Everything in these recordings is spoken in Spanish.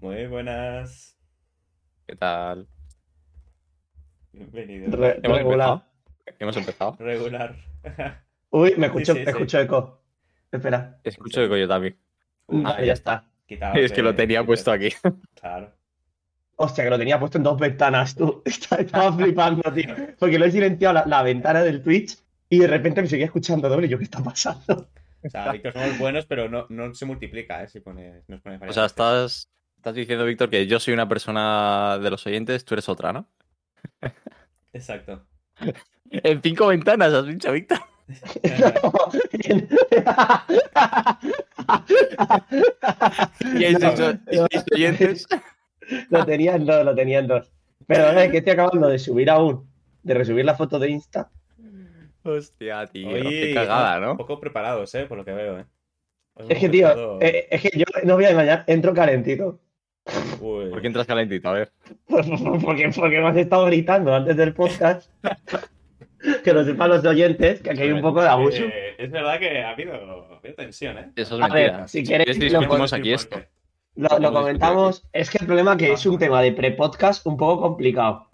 Muy buenas. ¿Qué tal? Bienvenido. Re- Hemos regular. empezado. Hemos empezado. Regular. Uy, me escucho, Sí, sí, sí. escucho eco. Espera. Escucho de yo también. Uy, Vale, ya está. quitaos Es que lo tenía puesto aquí. Claro. Hostia, que lo tenía puesto en dos ventanas, tú. Estaba, flipando, tío. Porque lo he silenciado la, la ventana del Twitch y de repente me seguía escuchando doble. y Yo, ¿qué está pasando? O sea, Víctor, somos buenos, pero no, no se multiplica, ¿eh? Si pone, nos pone O sea, veces. estás, estás diciendo, Víctor, que yo soy una persona de los oyentes, tú eres otra, ¿no? Exacto. En cinco ventanas has dicho, Víctor. Y hay No, seis, oyentes. lo tenía en dos, lo tenía en dos. Pero es que estoy acabando de subir aún, de resubir la foto de Insta. Hostia, tío. Oye, qué cagada, Un ¿no? poco preparados, ¿eh? Por lo que veo, ¿eh? Os Es que, tío, eh, es que yo no voy a engañar, entro calentito. Uy. ¿Por qué entras calentito? A ver. Porque, porque me has estado gritando antes del podcast. Que lo sepan los oyentes, que aquí hay un poco de abuso. Eh, es verdad que ha habido, ha habido tensión, ¿eh? Eso es A ver, mentira. si quieres lo discutimos Podemos aquí esto. Lo, lo comentamos, es que el problema que es un tema de pre-podcast un poco complicado.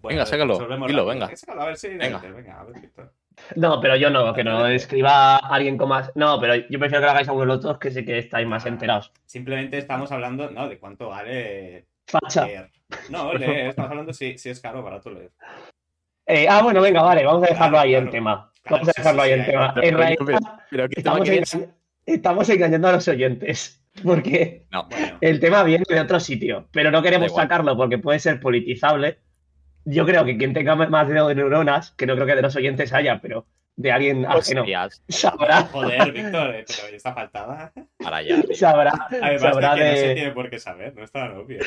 Bueno, Venga, sácalo, dilo, venga. Sácalo, a ver si. Venga. venga a ver, Víctor. No, pero yo no, que no escriba alguien con más. No, pero yo prefiero que lo hagáis a uno de los dos, que sé que estáis más enterados. Simplemente estamos hablando, ¿no? De cuánto vale Facha. leer. No, leer, estamos hablando si, si es caro o barato leer. Eh, ah, bueno, venga, vale, vamos a dejarlo Claro, ahí en claro. tema. Claro, Vamos a dejarlo ahí en tema. En pero, realidad, pero, pero ¿qué tema estamos, engañando a los oyentes. Porque No. Bueno, el tema viene de otro sitio, pero no queremos sacarlo porque puede ser politizable. Yo creo que quien tenga más de dos neuronas, que no creo que de los oyentes haya, pero de alguien ajeno, Hostias, sabrá, joder, Víctor, eh, pero esta faltada. para allá. sabrá, Además, sabrá de que no se tiene por qué saber, no es tan obvio.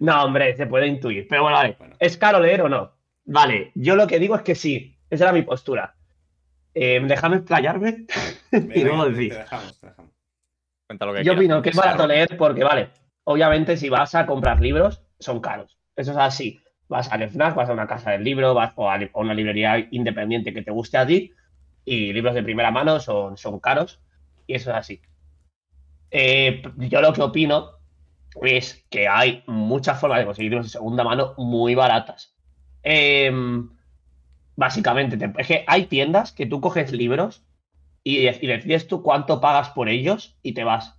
No, hombre, se puede intuir. Pero bueno, vale. Bueno. ¿Es caro leer o no? Vale, yo lo que digo es que sí. Esa era mi postura. Eh, déjame explayarme y luego te decís. dejamos, te dejamos. Cuenta lo que Yo opino que es barato leer porque, vale, obviamente si vas a comprar libros, son caros. Eso es así. Vas al FNAC, vas a una casa del libro, vas o a una librería independiente que te guste a ti y libros de primera mano son, son caros y eso es así. Eh, yo lo que opino es que hay muchas formas de conseguir libros de segunda mano muy baratas. Em, básicamente, te- es que hay tiendas que tú coges libros y, y decides tú cuánto pagas por ellos y te vas.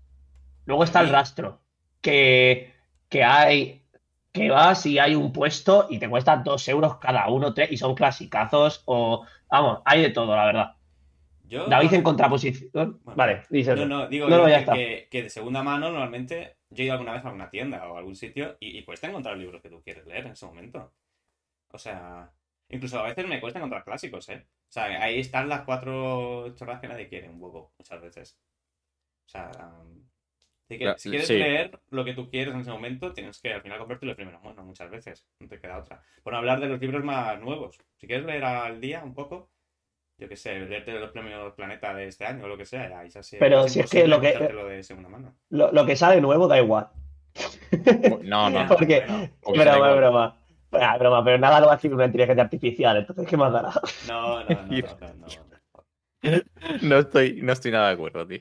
Luego está el rastro, que, que hay, que vas y hay un puesto y te cuesta dos euros cada uno, tres, y son clasicazos o, vamos, hay de todo, la verdad. Yo, David en contraposición, Bueno. vale, dices. No, no, digo No, yo no, ya que, está. que- que de segunda mano normalmente yo he ido alguna vez a alguna tienda o a algún sitio y, y cuesta encontrar libros que tú quieres leer en ese momento. O sea, incluso a veces me cuesta encontrar clásicos, ¿eh? O sea, ahí están las cuatro chorras que nadie quiere, un poco, muchas veces. O sea, um, si, que- Ya, si quieres sí. leer lo que tú quieres en ese momento, tienes que al final comprártelo de primera mano, muchas veces. No te queda otra. Por no hablar de los libros más nuevos. Si quieres leer al día un poco, yo qué sé, leerte los premios Planeta de este año o lo que sea, ahí ya sí- Pero si es que lo que- de segunda mano. Lo, lo que sale nuevo da igual. No, no. Porque- bueno, Porque da Broma, broma. Ah, broma, pero nada lo va a escribir una inteligencia artificial, entonces ¿qué más dará? no, no, no, no, no, no, no. No estoy, no estoy nada de acuerdo, tío.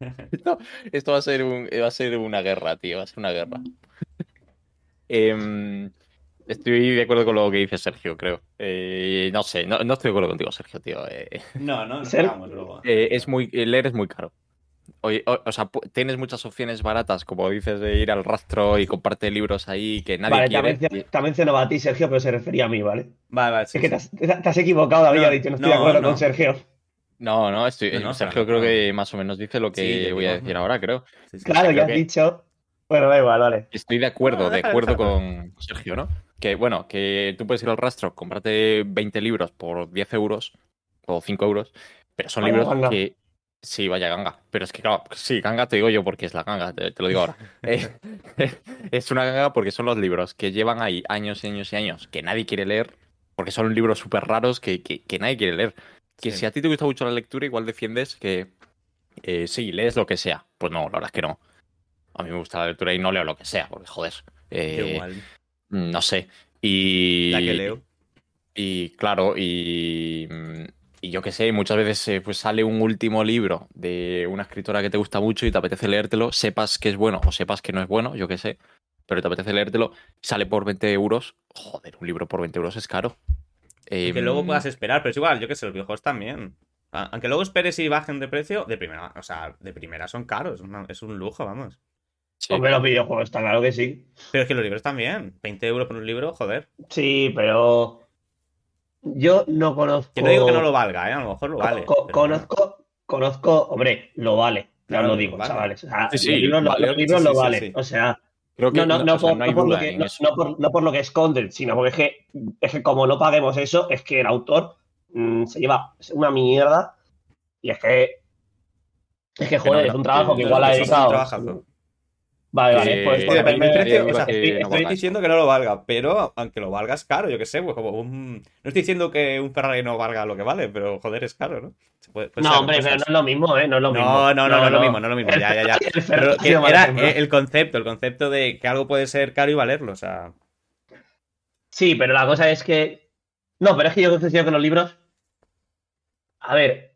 Esto, esto va a ser un, va a ser una guerra, tío. Va a ser una guerra. Em, estoy de acuerdo con lo que dice Sergio, creo. Eh, no sé, no, no estoy de acuerdo contigo, Sergio, tío. Eh, No, no, pegamos luego. eh, es muy, leer es muy caro. O, o sea, tienes muchas opciones baratas, como dices, de ir al rastro y comparte libros ahí que nadie Vale, te ha, quiere. mencionado, te ha mencionado a ti, Sergio, pero se refería a mí, ¿vale? Vale, vale, sí, es que te has, te has equivocado, David, No, ha dicho, no estoy no, de acuerdo no. con Sergio. No, no, estoy, No, no, Sergio claro, creo que más o menos dice lo que Sí, voy a decir ahora, creo. Sí, sí, Claro, ya has que- dicho. Bueno, da igual, vale. Estoy de acuerdo, No, de acuerdo con Sergio, ¿no? Que bueno, que tú puedes ir al rastro, comprarte 20 libros por 10 euros o 5 euros, pero son Vaya libros ganga. que. Sí, vaya ganga. Pero es que, claro, sí, ganga te digo yo porque es la ganga, te, te lo digo ahora. Eh, es una ganga porque son los libros que llevan ahí años y años y años que nadie quiere leer, porque son libros súper raros que, que- que nadie quiere leer. Que Sí. si a ti te gusta mucho la lectura, igual defiendes que eh, sí, lees lo que sea. Pues no, la verdad es que no. A mí me gusta la lectura y no leo lo que sea, porque joder. eh, igual. no sé. Y. La que leo. Y claro, y. mm, y yo qué sé, muchas veces eh, pues sale un último libro de una escritora que te gusta mucho y te apetece leértelo, sepas que es bueno o sepas que no es bueno, yo qué sé, pero te apetece leértelo, sale por 20 euros. Joder, un libro por 20 euros es caro. Que luego Em, puedas esperar, pero es igual, yo que sé, los videojuegos también. Aunque luego esperes y bajen de precio, de primera, o sea, de primera son caros, es un lujo, vamos. sí. Hombre, los videojuegos, está claro que sí. Pero es que los libros también, 20 euros por un libro, joder. Sí, pero yo no conozco. Que no digo que no lo valga, ¿eh? A lo mejor lo vale. co- pero conozco, conozco, hombre, lo vale. Claro, ya lo lo digo, vale. chavales. O sea, Sí, sí, los libros, lo- vale, los libros sí, lo sí, sí, valen. sí. O sea, Creo que no, no, no, por, no hay lo que, en no, eso. no por, no por lo que esconden, sino porque es que, es que como no paguemos eso, es que el autor mm, se lleva una mierda y es que. Es que, joder, es un trabajo que igual ha dedicado. Vale, vale, Eh, pues Sí, por depende del ejemplo, precio, o sea, que estoy, no estoy diciendo que no lo valga, pero aunque lo valga es caro, yo que sé, pues como un... No estoy diciendo que un Ferrari no valga lo que vale, pero joder, es caro, ¿no? Se puede- puede No, hombre, pero no es lo mismo, ¿eh? No es lo mismo. No, no, no, no, es lo mismo, no es lo mismo, ya, ya, ya. El Pero que Ferrari, por era ejemplo. el concepto, el concepto de que algo puede ser caro y valerlo, o sea... Sí, pero la cosa es que. No, pero es que yo considero que los libros. A ver.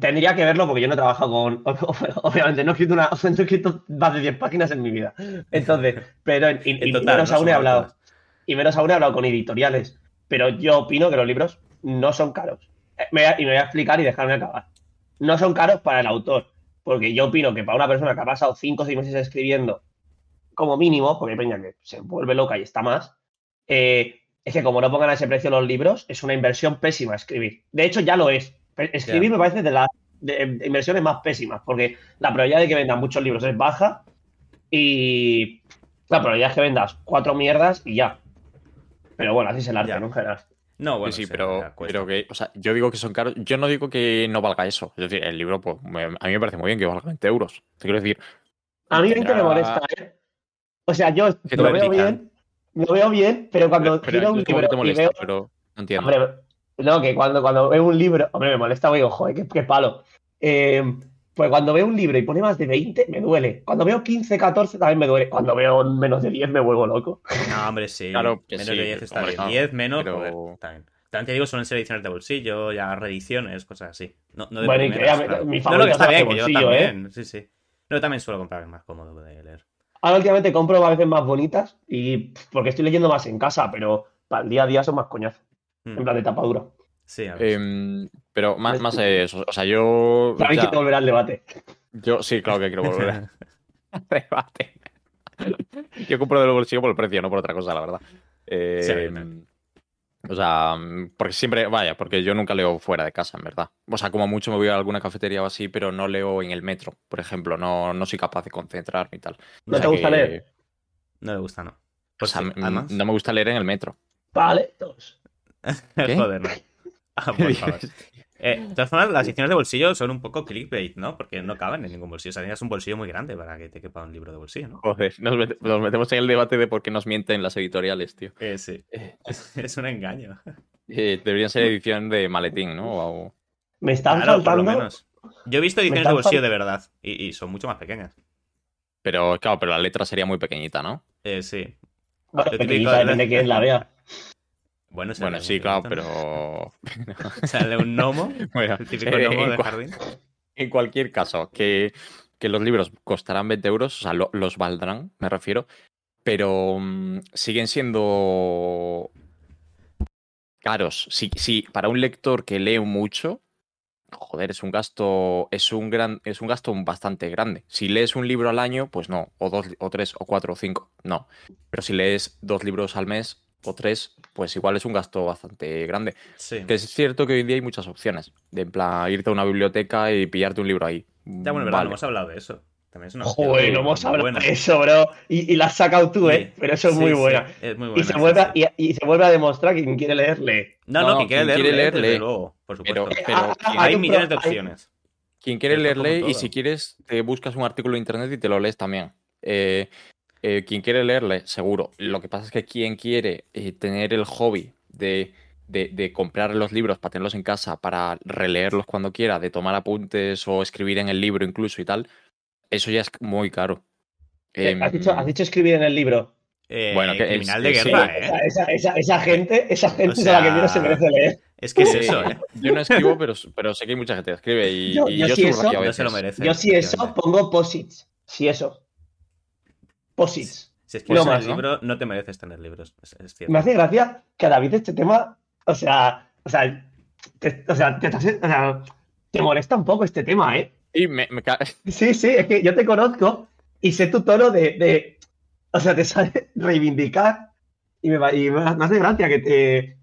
Tendría que verlo porque yo no he trabajado con. Obviamente, no he escrito, una... no he escrito más de 10 páginas en mi vida. Entonces, pero. Y, y- En y total, menos ¿no? aún he hablado. todas. Y menos aún he hablado con editoriales. Pero yo opino que los libros no son caros. Eh, me y me voy a explicar y dejarme acabar. No son caros para el autor. Porque yo opino que para una persona que ha pasado 5 o 6 meses escribiendo, como mínimo, porque hay peña que se vuelve loca y está más, eh, es que como no pongan a ese precio los libros, es una inversión pésima escribir. De hecho, ya lo es. Escribir me parece de las de- de inversiones más pésimas, porque la probabilidad de que vendan muchos libros es baja y la probabilidad es que vendas cuatro mierdas y ya. Pero bueno, así es el arte, Ya. ¿no? En general. No, bueno, sí, pero, pero que, o sea, yo digo que son caros. Yo no digo que no valga eso. Es decir, el libro, pues, me- a mí me parece muy bien que valga 20 euros. Te quiero decir, A mí 20 me molesta, ¿eh? O sea, yo lo veo bien, lo veo bien, pero cuando pero, un es como que libro te y molesta, veo pero no entiendo. Hombre, no, que cuando, cuando veo un libro, hombre, me molesta, digo, joder, qué, qué palo. Eh, pues cuando veo un libro y pone más de 20, me duele. Cuando veo 15, 14, también me duele. Cuando veo menos de 10, me vuelvo loco. No, hombre, sí. Claro que menos sí, de 10 está hombre, bien. claro, 10 menos, pero- joder, está bien. También te digo, suelen ser ediciones de bolsillo, ya reediciones, cosas así. No, no de Bueno, y primeras, claro. mi No, que está bien, de que yo bolsillo, ¿eh? también, sí, sí. No, también suelo comprar, más cómodo de leer. Ahora últimamente compro a veces más bonitas y porque estoy leyendo más en casa, pero para el día a día son más coñazos. Mm. En plan de tapadura. Sí, a ver. Em, pero más, más eso. O sea, yo. También ya- quiero volver al debate. yo sí, claro que quiero volver al debate. Yo compro del bolsillo por el precio, no por otra cosa, la verdad. Eh, Sí, también. o sea, porque siempre, vaya, porque yo nunca leo fuera de casa, en verdad. O sea, como mucho me voy a alguna cafetería o así, pero no leo en el metro, por ejemplo. No, no soy capaz de concentrarme y tal. ¿No O te gusta que- leer? No le gusta, no. O Pues sea, sí, además. no me gusta leer en el metro. Vale, dos. ¿Qué? Joder, no. Ah, por favor. Eh, de todas formas, las ediciones de bolsillo son un poco clickbait, ¿no? Porque no caben en ningún bolsillo. O sea, necesitas un bolsillo muy grande para que te quepa un libro de bolsillo, ¿no? Joder, nos, met- nos metemos en el debate de por qué nos mienten las editoriales, tío. Eh, sí. Es, es un engaño. Eh, deberían ser edición de maletín, ¿no? O- Me están Claro, por lo faltando. menos. Yo he visto ediciones de bolsillo de verdad y, y son mucho más pequeñas. Pero claro, pero la letra sería muy pequeñita, ¿no? Eh, sí. Bueno, pequeñita, de- depende de quién la vea. Bueno, Bueno, sí, claro, pero. Sale un gnomo, Bueno, el típico eh, gnomo de jardín. En cualquier caso, que, que los libros costarán 20 euros, o sea, lo- los valdrán, me refiero, pero mm, siguen siendo caros. Si, si para un lector que lee mucho, joder, es un gasto, es un gran, es un gasto bastante grande. Si lees un libro al año, pues no, o dos, o tres, o cuatro, o cinco, no. Pero si lees dos libros al mes o tres, pues igual es un gasto bastante grande. Sí. Que es cierto que hoy en día hay muchas opciones. De en plan, irte a una biblioteca y pillarte un libro ahí. Ya, bueno, es verdad, Vale. no hemos hablado de eso. También es una opción Joder, no hemos hablado buena. de eso, bro. Y, y la has sacado tú, ¿eh? Sí, Pero eso es sí, muy sí, buena. es muy y, buena. se sí, vuelve a, sí. y, y se vuelve a demostrar que quien quiere leerle. No, no, No, quien quiere quien quiere leer, leer, desde lee. luego, por supuesto. Pero, pero ah, ah, hay millones de hay- opciones. quien quiere esto leer, como lee. Y si quieres, te buscas un artículo en internet y te lo lees también. Eh, eh, quien quiere leerle, seguro. Lo que pasa es que quien quiere eh, tener el hobby de, de, de comprar los libros para tenerlos en casa, para releerlos cuando quiera, de tomar apuntes o escribir en el libro incluso y tal, eso ya es muy caro. Eh, ¿Has, Em, dicho, has dicho escribir en el libro. Eh, Bueno, que criminal de guerra, esa, ¿eh? esa, esa, esa gente, esa gente O es a la que menos se merece leer. Es que es eso, ¿eh? Yo no escribo, pero, pero sé que hay mucha gente que escribe y Yo- y yo subrayo eso- a No se lo merece. Yo si eso pongo posits. Si eso. Posits. Si escribes más, el libro, no te mereces tener libros. Es, es cierto. Me hace gracia que a David este tema, o sea, o sea, te, o sea, te, estás- o sea, te molesta un poco este tema, ¿eh? Y me, me ca- Sí, sí, es que yo te conozco y sé tu tono de, de- o sea, te sale reivindicar y me, va- y me hace gracia que te,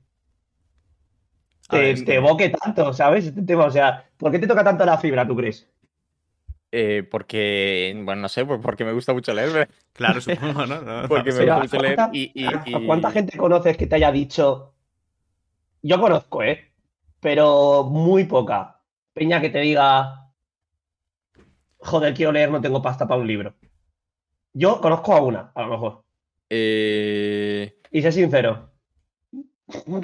A ver, te, te evoque tanto, ¿sabes? Este tema, o sea, ¿por qué te toca tanto la fibra, tú crees? Eh, porque, bueno, no sé, pues porque me gusta mucho leer. Claro, supongo, ¿no? No, Porque me gusta mucho leer ¿cuánta- y, y- ¿A y- cuánta gente conoces que te haya dicho? Yo conozco, ¿eh? Pero muy poca. Peña que te diga, joder, quiero leer, no tengo pasta para un libro. Yo conozco a una, a lo mejor. eh, Y sé sincero.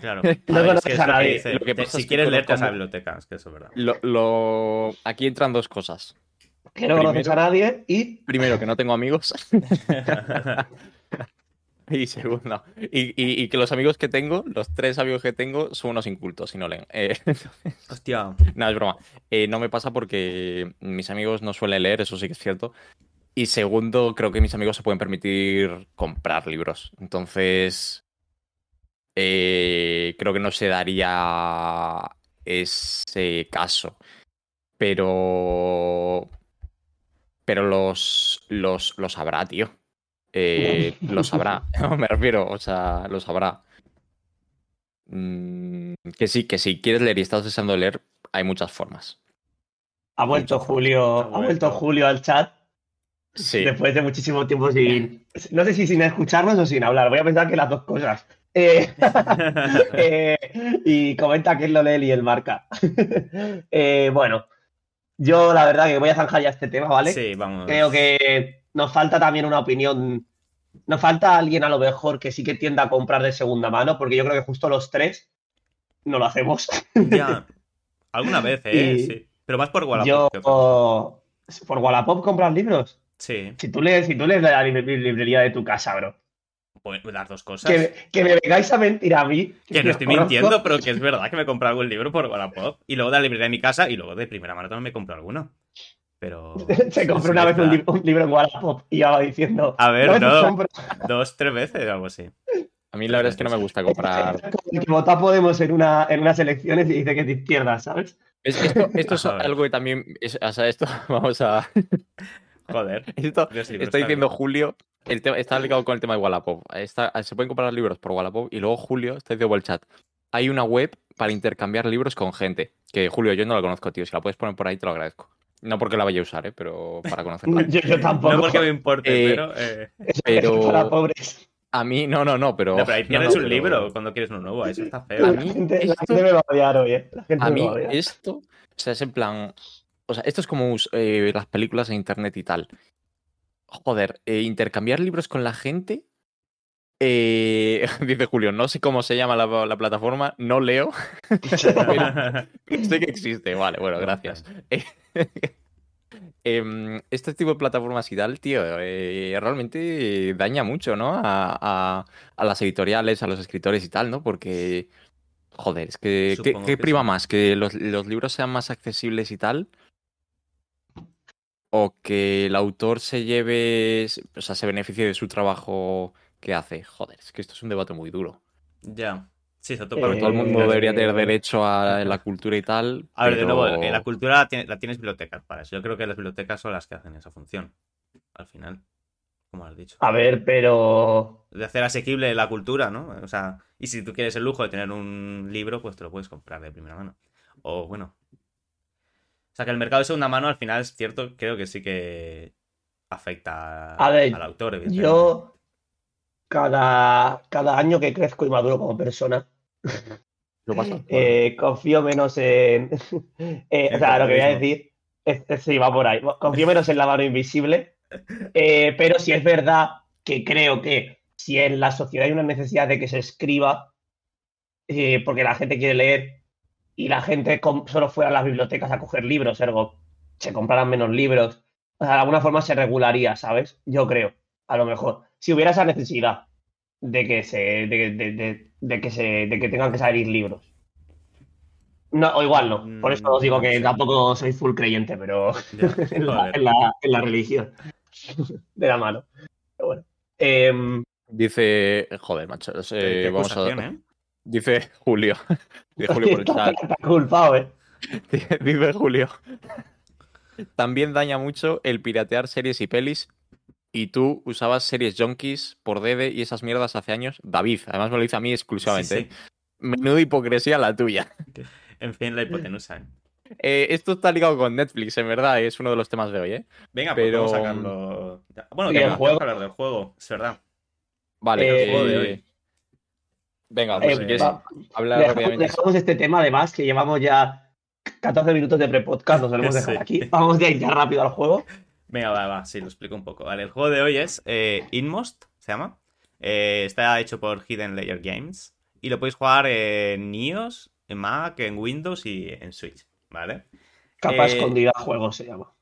Claro. No ver, es conoces que es a lo que nadie. dice. Lo que Te- pasa si es que quieres leer, te vas a biblioteca, es que eso es verdad. lo, lo- aquí entran dos cosas. Que no conoces a Primero- nadie y Primero, que no tengo amigos. Y segundo, y, y- y que los amigos que tengo, los tres amigos que tengo, son unos incultos y no leen. Eh, Hostia. no, es broma. Eh, no me pasa porque mis amigos no suelen leer, eso sí que es cierto. Y segundo, creo que mis amigos se pueden permitir comprar libros. Entonces, eh, creo que no se daría ese caso. Pero. Pero los, los, los habrá, tío. Eh, lo sabrá. Me refiero, o sea, lo sabrá. Mm, que sí, que si quieres leer y estás deseando leer, hay muchas formas. ha vuelto Muchas Julio, Ha ha vuelto vuelto. Julio al chat Sí. después de muchísimo tiempo sin. No sé si sin escucharnos o sin hablar. Voy a pensar que las dos cosas. Eh, Eh, y comenta quién lo lee y él marca. Eh, bueno, yo la verdad que voy a zanjar ya este tema, ¿vale? Sí, vamos. Creo que nos falta también una opinión. Nos falta alguien a lo mejor que sí que tienda a comprar de segunda mano, porque yo creo que justo los tres no lo hacemos. Ya. Alguna vez, ¿eh? Y Sí. Pero más por Wallapop. yo que por Wallapop compras libros. Sí. Si tú lees, si tú lees la libre- librería de tu casa, bro. Las dos cosas. Que, que me vengáis a mentir a mí. Que no estoy conozco. mintiendo, pero que es verdad que me compré algún libro por Wallapop. Y luego de la librería de mi casa y luego de primera mano también me compré alguno. Pero. Se compró una vez un, li- un libro en Wallapop y ya va diciendo. A ver, "No, te no. compro". Dos, tres veces, algo así. A mí la verdad es que no me gusta comprar. Como el que vota Podemos en, una, en unas elecciones y dice que es de izquierda, ¿sabes? Es- esto, esto es algo que también. es- o sea, esto, vamos a. Joder. Esto, Los libros está diciendo. Julio. El tema, está ligado con el tema de Wallapop. Está- se pueden comprar libros por Wallapop y luego Julio está diciendo el chat. Hay una web para intercambiar libros con gente. Que Julio, yo no la conozco, tío. Si la puedes poner por ahí, te lo agradezco. No porque la vaya a usar, ¿eh? pero para conocerla. Yo, yo tampoco. No porque me importe, Eh, pero. eh, Es pero- para pobres. A mí, no, no, no, pero. No, pero ahí tienes no, un pero- libro cuando quieres uno nuevo. Eso está feo. A La mí gente, la esto- gente me va a odiar hoy, ¿eh? La gente A me mí va a odiar. esto, o sea, es en plan, o sea, esto es como eh, las películas en internet y tal. Joder, eh, intercambiar libros con la gente. eh, dice Julio, no sé cómo se llama la, la plataforma, no leo, pero sé que existe. Vale, bueno, gracias. Em, este tipo de plataformas y tal, tío, realmente daña mucho, ¿no? A, a- a las editoriales, a los escritores y tal, ¿no? Porque, joder, es que, ¿qué, que priva sí. más? ¿Que los, los libros sean más accesibles y tal? ¿O que el autor se lleve, o sea, se beneficie de su trabajo que hace? Joder, es que esto es un debate muy duro. Ya. Sí, se todo el mundo debería tener derecho a la cultura y tal. A ver, de nuevo, eh, la cultura la, tiene- la tienes bibliotecas para eso. Yo creo que las bibliotecas son las que hacen esa función. Al final. Como has dicho. A ver, pero. De hacer asequible la cultura, ¿no? O sea, y si tú quieres el lujo de tener un libro, pues te lo puedes comprar de primera mano. O bueno. O sea, que el mercado de segunda mano al final es cierto, creo que sí que afecta A ver, al autor, evidentemente. Yo, cada, cada año que crezco y maduro como persona, eh, confío menos en. eh, o sea, lo que voy a decir. Es, es- sí, va por ahí. Confío menos en la mano invisible. eh, pero sí es verdad que creo que si en la sociedad hay una necesidad de que se escriba, eh, porque la gente quiere leer y la gente solo fuera a las bibliotecas a coger libros, ergo, se compraran menos libros, o sea, de alguna forma se regularía, ¿sabes? Yo creo, a lo mejor. Si hubiera esa necesidad de que se, de, de- de- de que se, de que tengan que salir libros. No, o igual no. Por eso os digo Mm, que tampoco soy full creyente, pero Ya, en la, joder. en la- en la religión. De la mano. Pero bueno. Em, Dice. Joder, macho. eh, vamos a. ¿eh? Dice Julio. Dice Julio por el chat. está culpado, ¿eh? Dice Julio. También daña mucho el piratear series y pelis. Y tú usabas series junkies por DD y esas mierdas hace años. David, además me lo dice a mí exclusivamente. Sí, ¿eh? Menuda hipocresía la tuya. En fin, la hipotenusa. ¿eh? Eh, esto está ligado con Netflix, en verdad, es uno de los temas de hoy, ¿eh? Venga, pues Pero- vamos a sacarlo. Bueno, ¿Y que hablar del juego, es verdad. Vale, Eh, el juego de hoy. Venga, pues Eh, si quieres va- hablar dejamos, rápidamente. dejamos este tema, además, que llevamos ya 14 minutos de pre-podcast, nos solemos dejar Sí. aquí. Vamos de ir ya rápido al juego. Venga, va, va, sí, lo explico un poco. Vale, el juego de hoy es eh, Inmost, se llama. Eh, está hecho por Hidden Layer Games. Y lo podéis jugar en iOS, en Mac, en Windows y en Switch, ¿vale? Capa Eh, escondida juego se llama.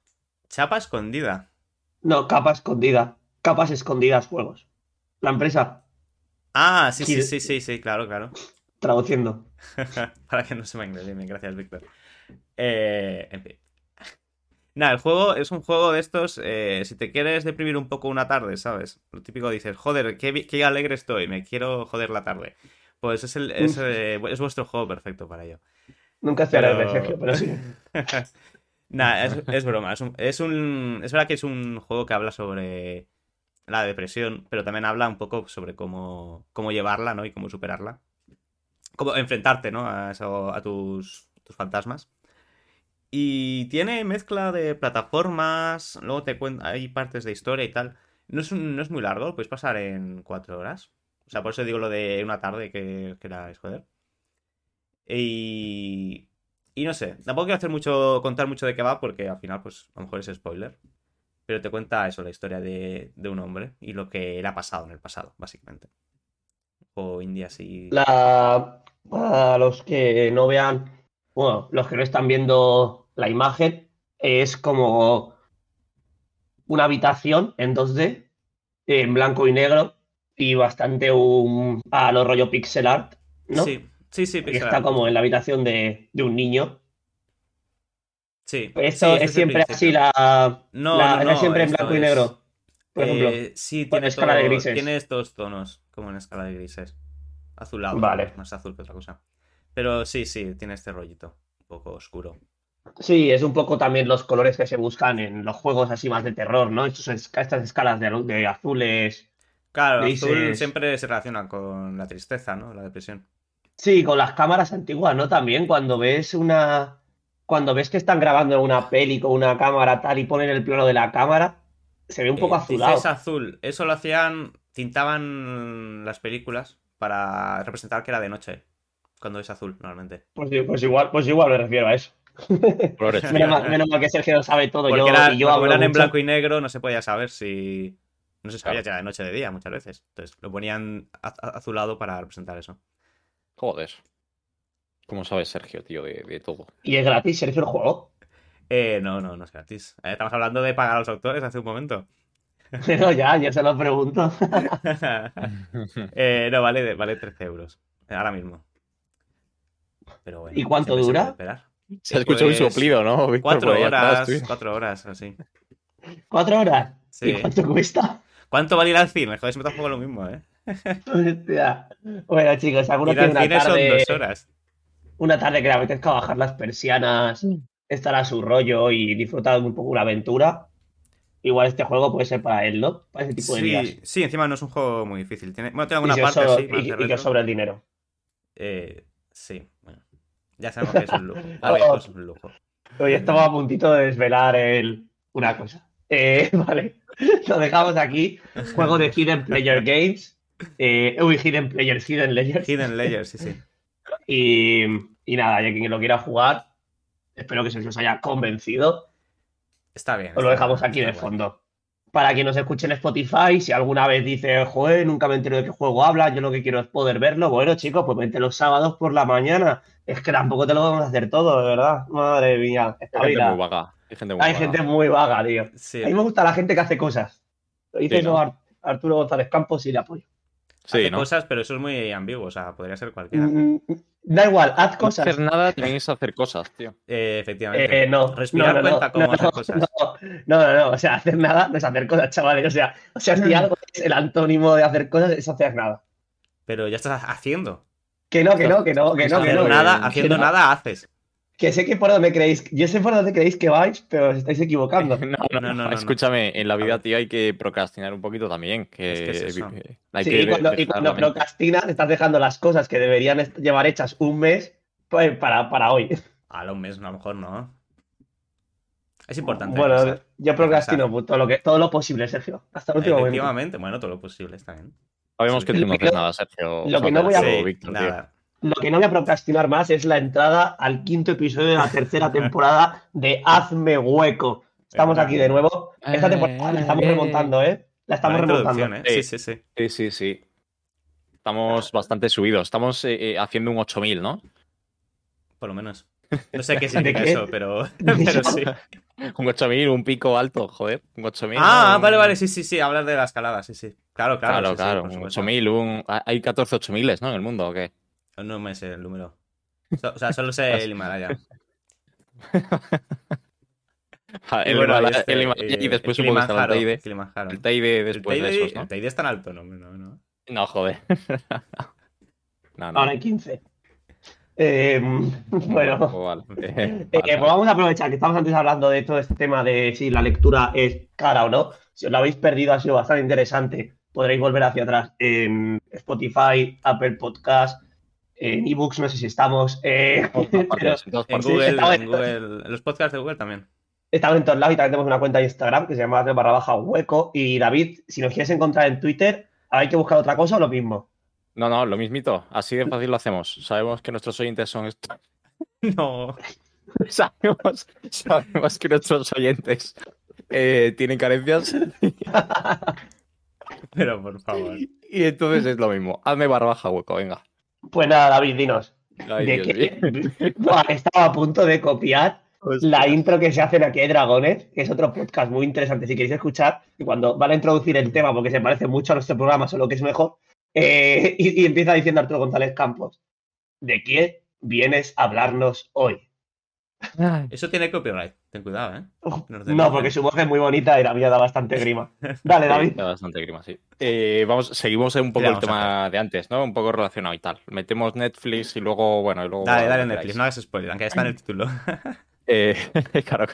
Chapa escondida. No, capa escondida. Capas escondidas juegos. La empresa, Ah, sí, sí, sí, sí, sí, claro, claro. traduciendo. Para que no se me inglés, gracias, Víctor. Eh, en fin. Nada, el juego es un juego de estos. eh, si te quieres deprimir un poco una tarde, ¿sabes? Lo típico dices, joder, qué, qué alegre estoy, me quiero joder la tarde. Pues es, el, es, eh, es vuestro juego perfecto para ello. Nunca estoy Pero- alegre, Sergio, pero sí. Nada, es, es broma. Un, es un- es verdad que es un juego que habla sobre la depresión, pero también habla un poco sobre cómo, cómo llevarla, ¿no? Y cómo superarla. Cómo enfrentarte, ¿no? A, eso- a tus, tus fantasmas. Y tiene mezcla de plataformas, luego te cuenta, hay partes de historia y tal. No es, no es muy largo, lo puedes pasar en cuatro horas. O sea, por eso digo lo de una tarde que queráis joder. Y, y no sé, tampoco quiero hacer mucho, contar mucho de qué va porque al final, pues, a lo mejor es spoiler. Pero te cuenta eso, la historia de, de un hombre y lo que le ha pasado en el pasado, básicamente. O indie así. La, para los que no vean, bueno, los que no están viendo la imagen, es como una habitación en 2D, en blanco y negro, y bastante un, a lo rollo pixel art, ¿no? Sí, sí, sí, pixel está art. como en la habitación de, de un niño. Sí, Esto sí, es siempre así la, No, la- no, es siempre en blanco y negro, por ejemplo. Eh, sí, tiene, escala de grises. tiene estos tonos, como en escala de grises. Azulado, Vale. más azul que otra cosa. Pero sí, sí, tiene este rollito, un poco oscuro. Sí, es un poco también los colores que se buscan en los juegos así más de terror, ¿no? Estos es- estas escalas de, de azules. Claro, Grises. azul siempre se relaciona con la tristeza, ¿no? La depresión. Sí, con las cámaras antiguas, ¿no? También cuando ves una. Cuando ves que están grabando una peli con una cámara tal y ponen el plano de la cámara, se ve un poco Eh, azulado. dices azul. Eso lo hacían, tintaban las películas para representar que era de noche. Cuando es azul, normalmente. Pues, pues igual, pues igual me refiero a eso. Menos mal, menos mal que Sergio lo sabe todo. Porque Yo, era, y yo hablo eran en blanco y negro, no se podía saber si. No se sabía Claro. si era de noche o de día muchas veces. Entonces lo ponían az- azulado para representar eso. Joder. ¿Cómo sabes, Sergio, tío, de, de todo? Y es gratis, Sergio, el juego. Eh, no, no, no es gratis. Eh, estamos hablando de pagar a los autores hace un momento. Pero ya, yo se lo pregunto. Eh, no, vale, vale 13 euros. Ahora mismo. Pero bueno. ¿Y cuánto se dura? esperar. Se ha escuchado Pues, un soplido, ¿no? Víctor, Cuatro atrás, horas, cuatro horas, así. ¿Cuatro horas? Sí. ¿Y cuánto cuesta? ¿Cuánto vale ir al cine? Joder, siempre tampoco lo mismo, ¿eh? Hostia. Bueno, chicos, alguno Ir al tiene una cine son tarde, dos horas. Una tarde que le apetezca bajar las persianas, estar a su rollo y disfrutar un poco una aventura. Igual este juego puede ser para él, ¿no? Para ese tipo de días. Sí, sí, encima no es un juego muy difícil. Tiene... Bueno, tiene Y alguna parte sobre- así, más y- que sobre el dinero. Eh, sí, bueno. Ya sabemos que es un lujo. A ver, pues es un lujo. Hoy estamos a puntito de desvelar el... una cosa. Eh, vale, lo dejamos aquí. Juego de Hidden Player Games. Eh, uy, Hidden Players, Hidden Layers. Hidden Layers, sí, sí. Y, y nada, ya quien lo quiera jugar, espero que se os haya convencido. Está bien. Os lo dejamos aquí de fondo. Para quien nos escuche en Spotify, si alguna vez dice, joder, nunca me entero de qué juego habla, yo lo que quiero es poder verlo, bueno, chicos, pues vente los sábados por la mañana. Es que tampoco te lo vamos a hacer todo, de verdad. Madre mía, Hay gente muy vaga. Hay gente muy Hay vaga. gente muy vaga, tío. Sí. A mí me gusta la gente que hace cosas. Lo dice Arturo González Campos y le apoyo. Sí, Hace ¿no? cosas, pero eso es muy ambiguo, o sea, podría ser cualquiera. Mm, Da igual, haz No cosas. hacer nada también es hacer cosas, tío. Eh, efectivamente. Eh, no. Respirar no, no, cuenta no, como no, hacer no, cosas. No, no, no, no, O sea, hacer nada no es hacer cosas, chavales. O sea, o sea, si algo es el antónimo de hacer cosas, es hacer nada. Pero ya estás haciendo. Que no, que no, que no, que no, que Hacer no. nada, que haciendo no. nada haces. Que sé que por donde creéis, yo sé por dónde creéis que vais, pero os estáis equivocando. No, no, No, no, no, no, no. Escúchame, en la vida, tío, hay que procrastinar un poquito también. Que, Es que es eso. hay Sí, que y cuando, y cuando procrastinas, estás dejando las cosas que deberían llevar hechas un mes pues, para, para hoy. A lo un mes, a lo mejor no. Es importante. Bueno, yo procrastino todo lo, que, todo lo posible, Sergio. Hasta el último momento. Efectivamente, bueno, todo lo posible está bien. Sabemos que tú no haces nada, Sergio. lo que no voy a- Sí, Víctor, tío. nada. Lo que no voy a procrastinar más es la entrada al quinto episodio de la tercera temporada de Hazme Hueco. Estamos aquí de nuevo. Esta temporada la estamos Eh, remontando, ¿eh? La estamos remontando. ¿eh? Sí, Sí. sí, sí. Sí, sí, sí. Estamos bastante subidos. Estamos eh, eh, haciendo un 8000, ¿no? Por lo menos. No sé qué significa qué? eso, pero, pero sí. Un 8000, un pico alto, joder. Un 8000. Ah, un- vale, vale, sí, sí, sí. Hablas de la escalada, sí, sí. Claro, claro. Claro, sí, sí, claro. por un supuesto. 8000, un... ah, Hay 14 8000, ¿no? En el mundo, ¿o qué? No me sé el número. So- o sea, solo sé el Himalaya. Ah, Y El, bueno, Himalaya- este, el Himalaya y eh, después el supongo que estará el Teide. Kilimanjaro. El Teide El después de Teide- esos, ¿no? el Teide es tan alto, no, no, no. No, joder. no, no. Ahora hay 15. Eh, bueno, Pues vale. Eh, Eh, vale, pues vale. vamos a aprovechar que estamos antes hablando de todo este tema de si la lectura es cara o no. Si os lo habéis perdido, ha sido bastante interesante. Podréis volver hacia atrás en Spotify, Apple Podcast, en ebooks, no sé si estamos. eh, en. Sí, Google, en. Google, en los podcasts de Google también. estamos en todos lados y también tenemos una cuenta de Instagram que se llama de barra baja hueco. Y David, si nos quieres encontrar en Twitter, ¿hay que buscar otra cosa o lo mismo? No, no, lo mismito. Así de fácil lo hacemos. Sabemos que nuestros oyentes son estos. No. sabemos, sabemos que nuestros oyentes eh, tienen carencias Pero por favor. y entonces es lo mismo. Hazme barra baja hueco, venga. Pues nada, David, dinos. Ay, ¿De. Buah, estaba a punto de copiar Hostia. la intro que se hace en Aquí hay Dragones, que es otro podcast muy interesante si queréis escuchar, y cuando van a introducir el tema, porque se parece mucho a nuestro programa, solo que es mejor, eh, y, y empieza diciendo Arturo González Campos, ¿de qué vienes a hablarnos hoy? Ay, Eso tiene copyright. Ten cuidado, ¿eh? No, porque su voz es muy bonita y la mía da bastante grima. Dale, David. Da bastante grima, sí. Eh, vamos, seguimos un poco ¿Qué el tema de antes, ¿no? Un poco relacionado y tal. Metemos Netflix y luego, bueno, y luego. Dale, dale Netflix, no hagas spoiler, aunque ya está en el título. Eh, claro.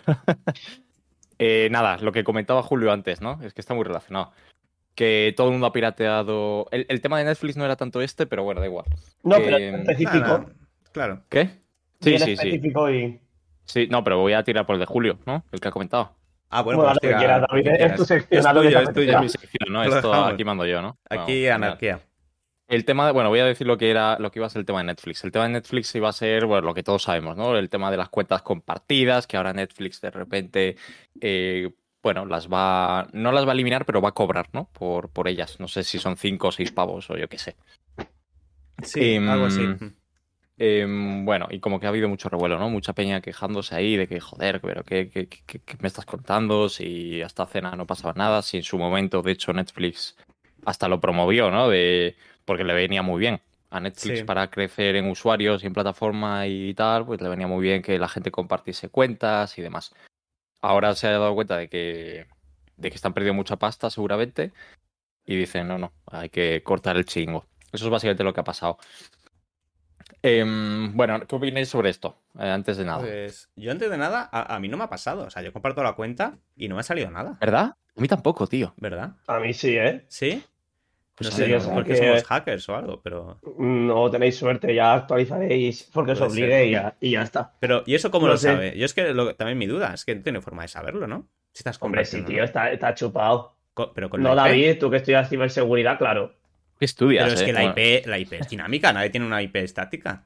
Eh, nada, lo que comentaba Julio antes, ¿no? Es que está muy relacionado. Que todo el mundo ha pirateado. El, el tema de Netflix no era tanto este, pero bueno, da igual. No, que- pero es específico. Claro. ¿Qué? Sí, bien sí, sí. específico y... Sí, no, pero voy a tirar por el de Julio, ¿no? El que ha comentado. Ah, bueno, Bueno, pues lo que tira, quieras, David, es tu sección, Es tuyo, es mi sección, ¿no? Esto aquí mando yo, ¿no? Aquí anarquía. El tema de, bueno, voy a decir lo que era, lo que iba a ser el tema de Netflix. El tema de Netflix iba a ser, bueno, lo que todos sabemos, ¿no? El tema de las cuentas compartidas, que ahora Netflix de repente, eh, bueno, las va, no las va a eliminar, pero va a cobrar, ¿no? Por, por ellas. No sé si son cinco o seis pavos o yo qué sé. Sí, Em, algo así. Em, bueno, y como que ha habido mucho revuelo, ¿no? Mucha peña quejándose ahí de que, joder, pero ¿qué, qué, qué- qué me estás contando? Si hasta cena no pasaba nada, si en su momento, de hecho, Netflix hasta lo promovió, ¿no? De, porque le venía muy bien a Netflix Sí. para crecer en usuarios y en plataforma y tal, pues le venía muy bien que la gente compartiese cuentas y demás. Ahora se ha dado cuenta de que, de que están perdiendo mucha pasta seguramente y dicen, no, no, hay que cortar el chingo. Eso es básicamente lo que ha pasado. Em, bueno, ¿qué opináis sobre esto? Eh, antes de nada. Pues yo antes de nada, a, a mí no me ha pasado. O sea, yo comparto la cuenta y no me ha salido nada. ¿Verdad? A mí tampoco, tío. ¿Verdad? A mí sí, ¿eh? ¿Sí? Pues no sí, sé, no, porque que- somos hackers o algo, pero. No tenéis suerte, ya actualizaréis porque os obligue y ya, y ya está. Pero, ¿y eso cómo No lo sé. sabe? Yo es que lo- también mi duda es que no tiene forma de saberlo, ¿no? Si estás Hombre, sí, tío, ¿no? está, está chupado. Pero con No, la IP. David, tú que estudias ciberseguridad, claro. ¿Qué estudias? Pero es eh? que la Bueno, IP, la IP es dinámica, nadie tiene una IP estática.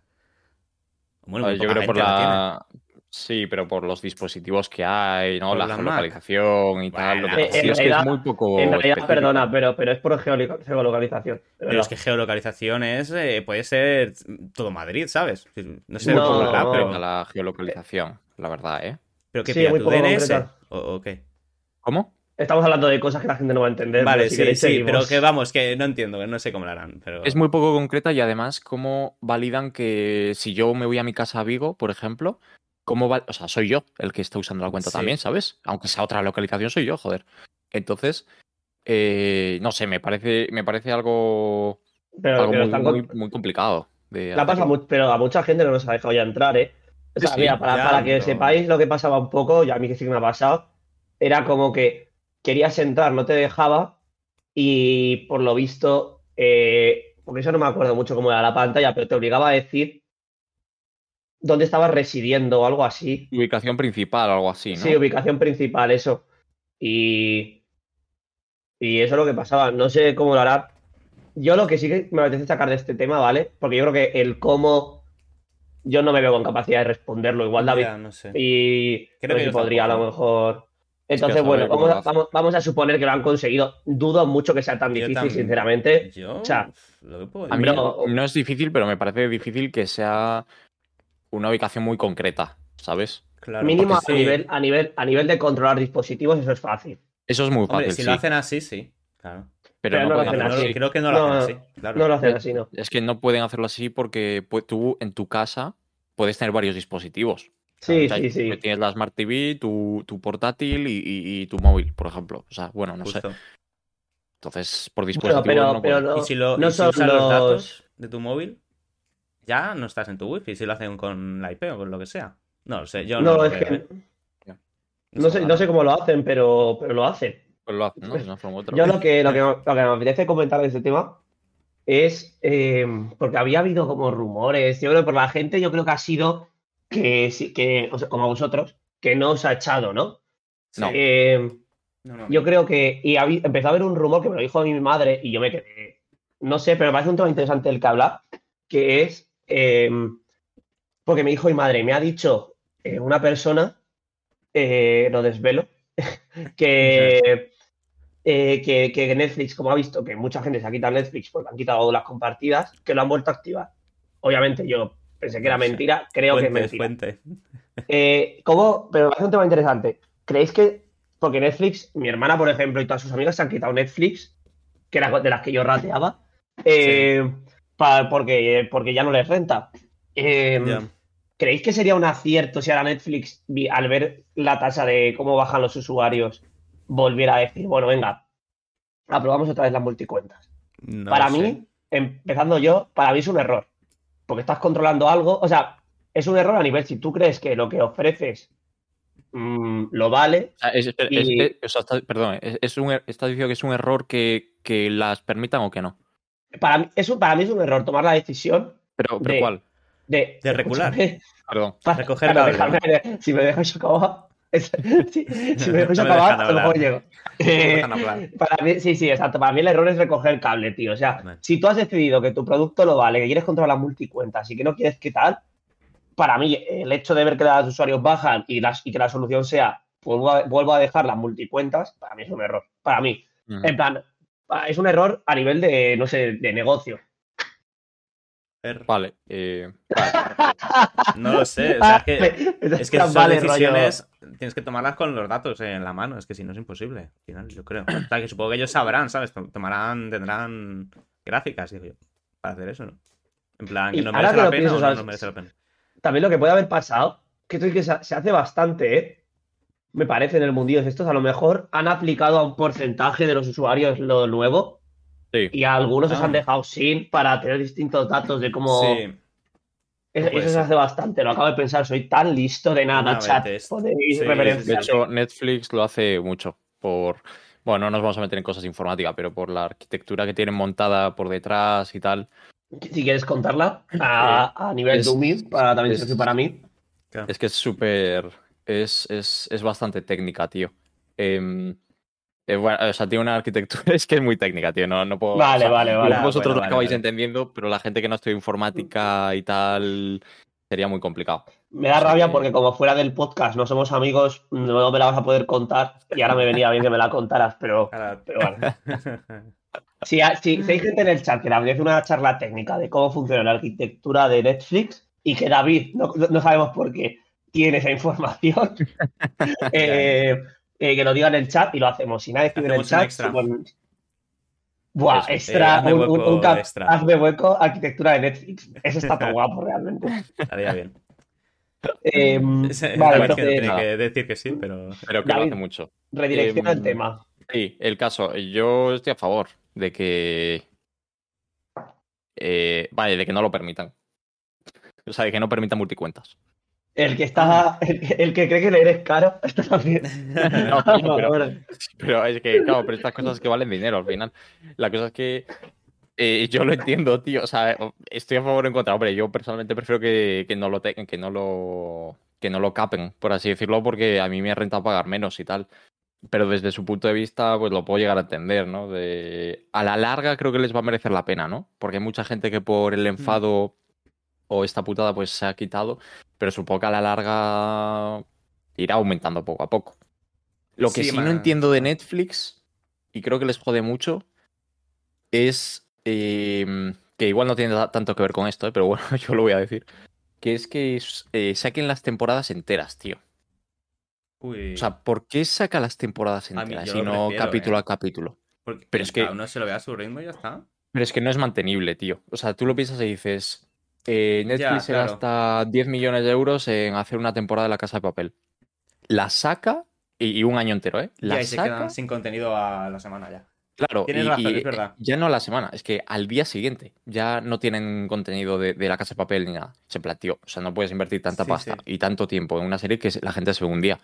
Bueno, ver, yo creo por la. Sí, pero por los dispositivos que hay, ¿no? Por La geolocalización y tal. Lo que en pasa es que es realidad- muy poco. en realidad, específico. perdona, pero, pero es por geolo- geolocalización. Pero es que geolocalización es, eh, puede ser todo Madrid, ¿sabes? No sé No, no. pero, la geolocalización, la verdad, ¿eh? pero ¿qué Sí, pilla tu DNS? concreta. ¿O, o qué? ¿Cómo? Estamos hablando de cosas que la gente no va a entender. Vale, pero si sí, queréis, sí, seguimos. pero que vamos, que no entiendo, que no sé cómo lo harán. Pero... Es muy poco concreta y además, ¿cómo validan que si yo me voy a mi casa a Vigo, por ejemplo, cómo va... O sea, soy yo el que está usando la cuenta Sí. también, ¿sabes? Aunque sea otra localización, soy yo, joder. Entonces, eh, no sé, me parece, me parece algo, Pero, algo pero muy, están muy, con- muy complicado. De La pasa pero a mucha gente no nos ha dejado ya entrar, ¿eh? O sea, Sí, mira, para, ya, para que sepáis lo que pasaba un poco, y a mí que sí que me ha pasado, era como que querías entrar, no te dejaba, y por lo visto, eh, porque eso no me acuerdo mucho cómo era la pantalla, pero te obligaba a decir dónde estabas residiendo o algo así. Ubicación principal o algo así, ¿no? Sí, ubicación principal, eso. Y, y eso es lo que pasaba. No sé cómo lo hará. Yo lo que sí que me apetece sacar de este tema, ¿vale? Porque yo creo que el cómo yo no me veo con capacidad de responderlo. Igual David Ya, no sé. y Creo no que sé yo si podría a lo mejor. Entonces, bueno, vamos a, vamos, vamos a suponer que lo han conseguido. Dudo mucho que sea tan Yo difícil, también. sinceramente. Yo o sea, lo A mí no, no es difícil, pero me parece difícil que sea una ubicación muy concreta, ¿sabes? Claro, Mínimo a sí. nivel, a, nivel, a nivel de controlar dispositivos, eso es fácil. Eso es muy Hombre, fácil, si sí, lo hacen así, sí. Claro. pero, pero no no lo hacen así. creo que no lo No, hacen así. Claro. No lo hacen así, ¿no? Es que no pueden hacerlo así porque pu- tú en tu casa puedes tener varios dispositivos. Sí, O sea, sí, sí. Tienes la Smart TV, tu, tu portátil y, y- y tu móvil, por ejemplo. O sea, bueno, no sé. Entonces, por pero, no pero no, Y si, lo, no y si usas los los- datos de tu móvil, ya no estás en tu wifi. Si lo hacen con la IP o con lo que sea. No lo sé, yo no, No, lo es que ¿eh? no sé, no sé cómo lo hacen, pero, pero lo hacen. Pues lo hacen, ¿no? De una forma u otra. Yo lo que, lo que, lo que me apetece comentar de este tema es eh, porque había habido como rumores. Yo creo que por la gente, yo creo que ha sido que, sí- que o sea, como a vosotros, que no os ha echado, ¿no? No. Eh, No, no. yo creo que. Y empezó a haber un rumor que me lo dijo mi madre y yo me quedé. No sé, pero me parece un tema interesante el que hablar, que es. eh, porque me dijo mi madre, me ha dicho eh, una persona, eh, lo desvelo, que, eh, que, que Netflix, como ha visto que mucha gente se ha quitado Netflix porque han quitado las compartidas, que lo han vuelto a activar. Obviamente yo pensé que era mentira, creo que es mentira. Eh, ¿cómo? Pero me parece un tema interesante. ¿Creéis que, porque Netflix, mi hermana, por ejemplo, y todas sus amigas se han quitado Netflix, que era de las que yo rateaba, eh, pa- porque, porque ya no les renta? Eh, Ya. ¿Creéis que sería un acierto si ahora Netflix, al ver la tasa de cómo bajan los usuarios, volviera a decir, bueno, venga, aprobamos otra vez las multicuentas? No para sé. mí, empezando yo, para mí es un error. Porque estás controlando algo. O sea, es un error a nivel si tú crees que lo que ofreces mm, lo vale. O sea, es- es- Y- es- o sea, está- perdón, es, es un er- estás diciendo que es un error que, que las permitan o que no. Para mí, es un- para mí es un error tomar la decisión Pero, pero De- ¿cuál? de. De regular. escúchame, Perdón. para- Recoger para dejarme- si me dejas acabar. Es- si, si me dejas No acabar, a lo mejor hablar. llego. Eh. Para mí, sí, sí, exacto. Para mí el error es recoger el cable, tío. O sea, si tú has decidido que tu producto lo vale, que quieres controlar las multicuentas y que no quieres que tal, para mí el hecho de ver que los usuarios bajan y, las, y que la solución sea vuelvo a, vuelvo a dejar las multicuentas, para mí es un error. Para mí. Ujú. En plan, es un error a nivel de, no sé, de negocio. Vale. eh, vale. No lo sé. O sea, es que, es que esas vale, rollo. decisiones tienes que tomarlas con los datos en la mano. Es que si no es imposible. Al final, yo creo. O sea, que supongo que ellos sabrán, ¿sabes? Tomarán, tendrán gráficas, digo yo, para hacer eso, ¿no? En plan, que no merece que la lo pena pienso, o no, merece la pena. También lo que puede haber pasado, que esto es que se, se hace bastante, ¿eh? Me parece en el mundillo de estos, a lo mejor han aplicado a un porcentaje de los usuarios lo nuevo Sí. y a algunos los Ah. han dejado sin para tener distintos datos de cómo. Sí, Eso, se hace bastante, lo acabo de pensar, soy tan listo de nada, Una chat. Podéis Sí, referenciar. De hecho, Netflix lo hace mucho por. Bueno, no nos vamos a meter en cosas de informática, pero por la arquitectura que tienen montada por detrás y tal. Si quieres contarla a, a nivel Es- Dumi, para también es- para mí. Es que es súper. Es, es, es bastante técnica, tío. Em, eh, bueno, o sea, tiene una arquitectura. Es que es muy técnica, tío. No, no puedo. o Vale, sea, vale, vale. vosotros Bueno, lo vale, acabáis vale. entendiendo, pero la gente que no estudia informática y tal. Sería muy complicado. Me da rabia porque como fuera del podcast no somos amigos, no me la vas a poder contar y ahora me venía bien que me la contaras, pero, pero vale. Si, si- si hay gente en el chat que le una charla técnica de cómo funciona la arquitectura de Netflix y que David, no, no sabemos por qué, tiene esa información, eh, eh, que lo diga en el chat y lo hacemos. Si nadie escribe en el chat, extra. supongo- Buah, Eso, eh, extra, hazme un, un- cap- extra. hazme hueco, arquitectura de Netflix. Eso está todo guapo, realmente. Estaría bien. Eh, vale, entonces, tiene que decir que sí, pero. Pero que lo hace mucho. redirecciona el Em, tema. Sí, el caso. Yo estoy a favor de que. eh, vale, de que no lo permitan. O sea, de que no permitan multicuentas. El que está, el, que- el que cree que leer es caro, está también. No, pero-. Pero es que, claro, pero estas cosas que valen dinero al final. La cosa es que eh, yo lo entiendo, tío. O sea, estoy a favor o en contra. Hombre, yo personalmente prefiero que, que no lo te- que no lo que no lo capen, por así decirlo, porque a mí me ha rentado pagar menos y tal. Pero desde su punto de vista, pues lo puedo llegar a entender, ¿no? De, a la larga creo que les va a merecer la pena, ¿no? Porque hay mucha gente que por el enfado o esta putada pues se ha quitado, pero supongo que a la larga irá aumentando poco a poco. Lo que Sí, no entiendo de Netflix, y creo que les jode mucho, es eh, que igual no tiene ta- tanto que ver con esto, ¿eh? pero bueno, yo lo voy a decir, que es que eh, saquen las temporadas enteras, tío. Uy. O sea, ¿por qué saca las temporadas enteras y no capítulo ¿eh? a capítulo? porque pero es que- uno se lo vea a su ritmo y ya está. Pero es que no es mantenible, tío. O sea, tú lo piensas y dices, eh, Netflix se claro. gasta 10 millones de euros en hacer una temporada de La Casa de Papel. La saca, y, y un año entero, ¿eh? La Ya, y se saca, quedan sin contenido a la semana ya. claro, y- razón, y, es verdad. ya no a la semana, es que al día siguiente ya no tienen contenido de, de La Casa de Papel ni nada. Se planteó, o sea, no puedes invertir tanta Sí, pasta sí. y tanto tiempo en una serie que la gente se ve un día.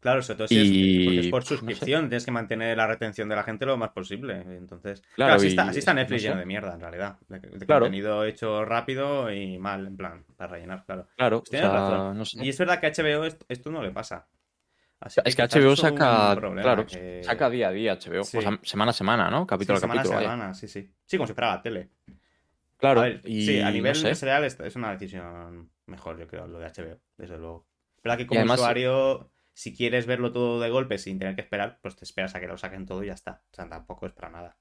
Claro, sobre todo si es, porque es por no sé. suscripción, tienes que mantener la retención de la gente lo más posible. Entonces, Claro, claro, así, y está, así Netflix no sé. lleno de mierda, en realidad. De, de Claro. contenido hecho rápido y mal, en plan, para rellenar, claro. Claro, Pues tienes o sea, razón. no sé. Y es verdad que a HBO esto, esto no le pasa. Así Es que HBO saca, problema claro, que- saca día a día HBO, Sí. o sea, semana a semana, ¿no? Sí, Capítulo a semana a capítulo. semana, sí, sí. Sí, como si fuera la tele. Claro, A ver, y sí, a nivel empresarial es, es una decisión mejor, yo creo, lo de HBO, desde luego. verdad que como además- usuario, si quieres verlo todo de golpe sin tener que esperar, pues te esperas a que lo saquen todo y ya está. O sea, tampoco es para nada.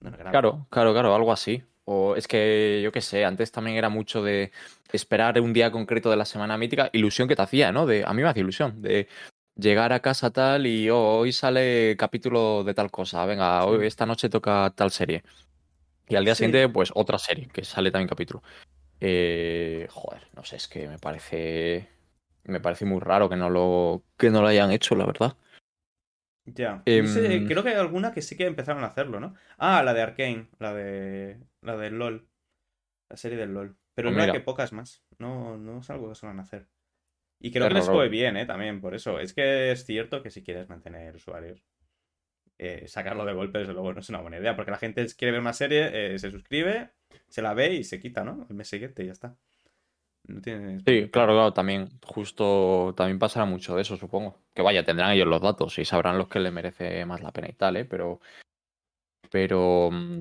No es grave. Claro, claro, claro, algo así. O es que, yo qué sé, antes también era mucho de esperar un día concreto de la semana mítica, ilusión que te hacía, ¿no? De, a mí me hacía ilusión, de llegar a casa tal y oh, hoy sale capítulo de tal cosa, venga, hoy, esta noche toca tal serie. Y al día Sí. siguiente, pues otra serie, que sale también capítulo. Eh, joder, no sé, es que me parece. Me parece muy raro que no lo, que no lo hayan hecho, la verdad. Ya. Em, No sé, creo que hay alguna que sí que empezaron a hacerlo, ¿no? Ah, la de Arkane, la de. La de LOL. La serie del LOL. Pero verdad mira. que pocas más. No, no es algo que suelen hacer. Y creo que les fue bien, ¿eh? También, por eso. Es que es cierto que si quieres mantener usuarios, eh, sacarlo de golpe, desde luego, no es una buena idea. Porque la gente quiere ver una serie, eh, se suscribe, se la ve y se quita, ¿no? El mes siguiente y ya está. No. Sí, claro, claro, también. Justo también pasará mucho de eso, supongo. Que vaya, tendrán ellos los datos y sabrán los que les merece más la pena y tal, ¿eh? Pero. Pero. mm,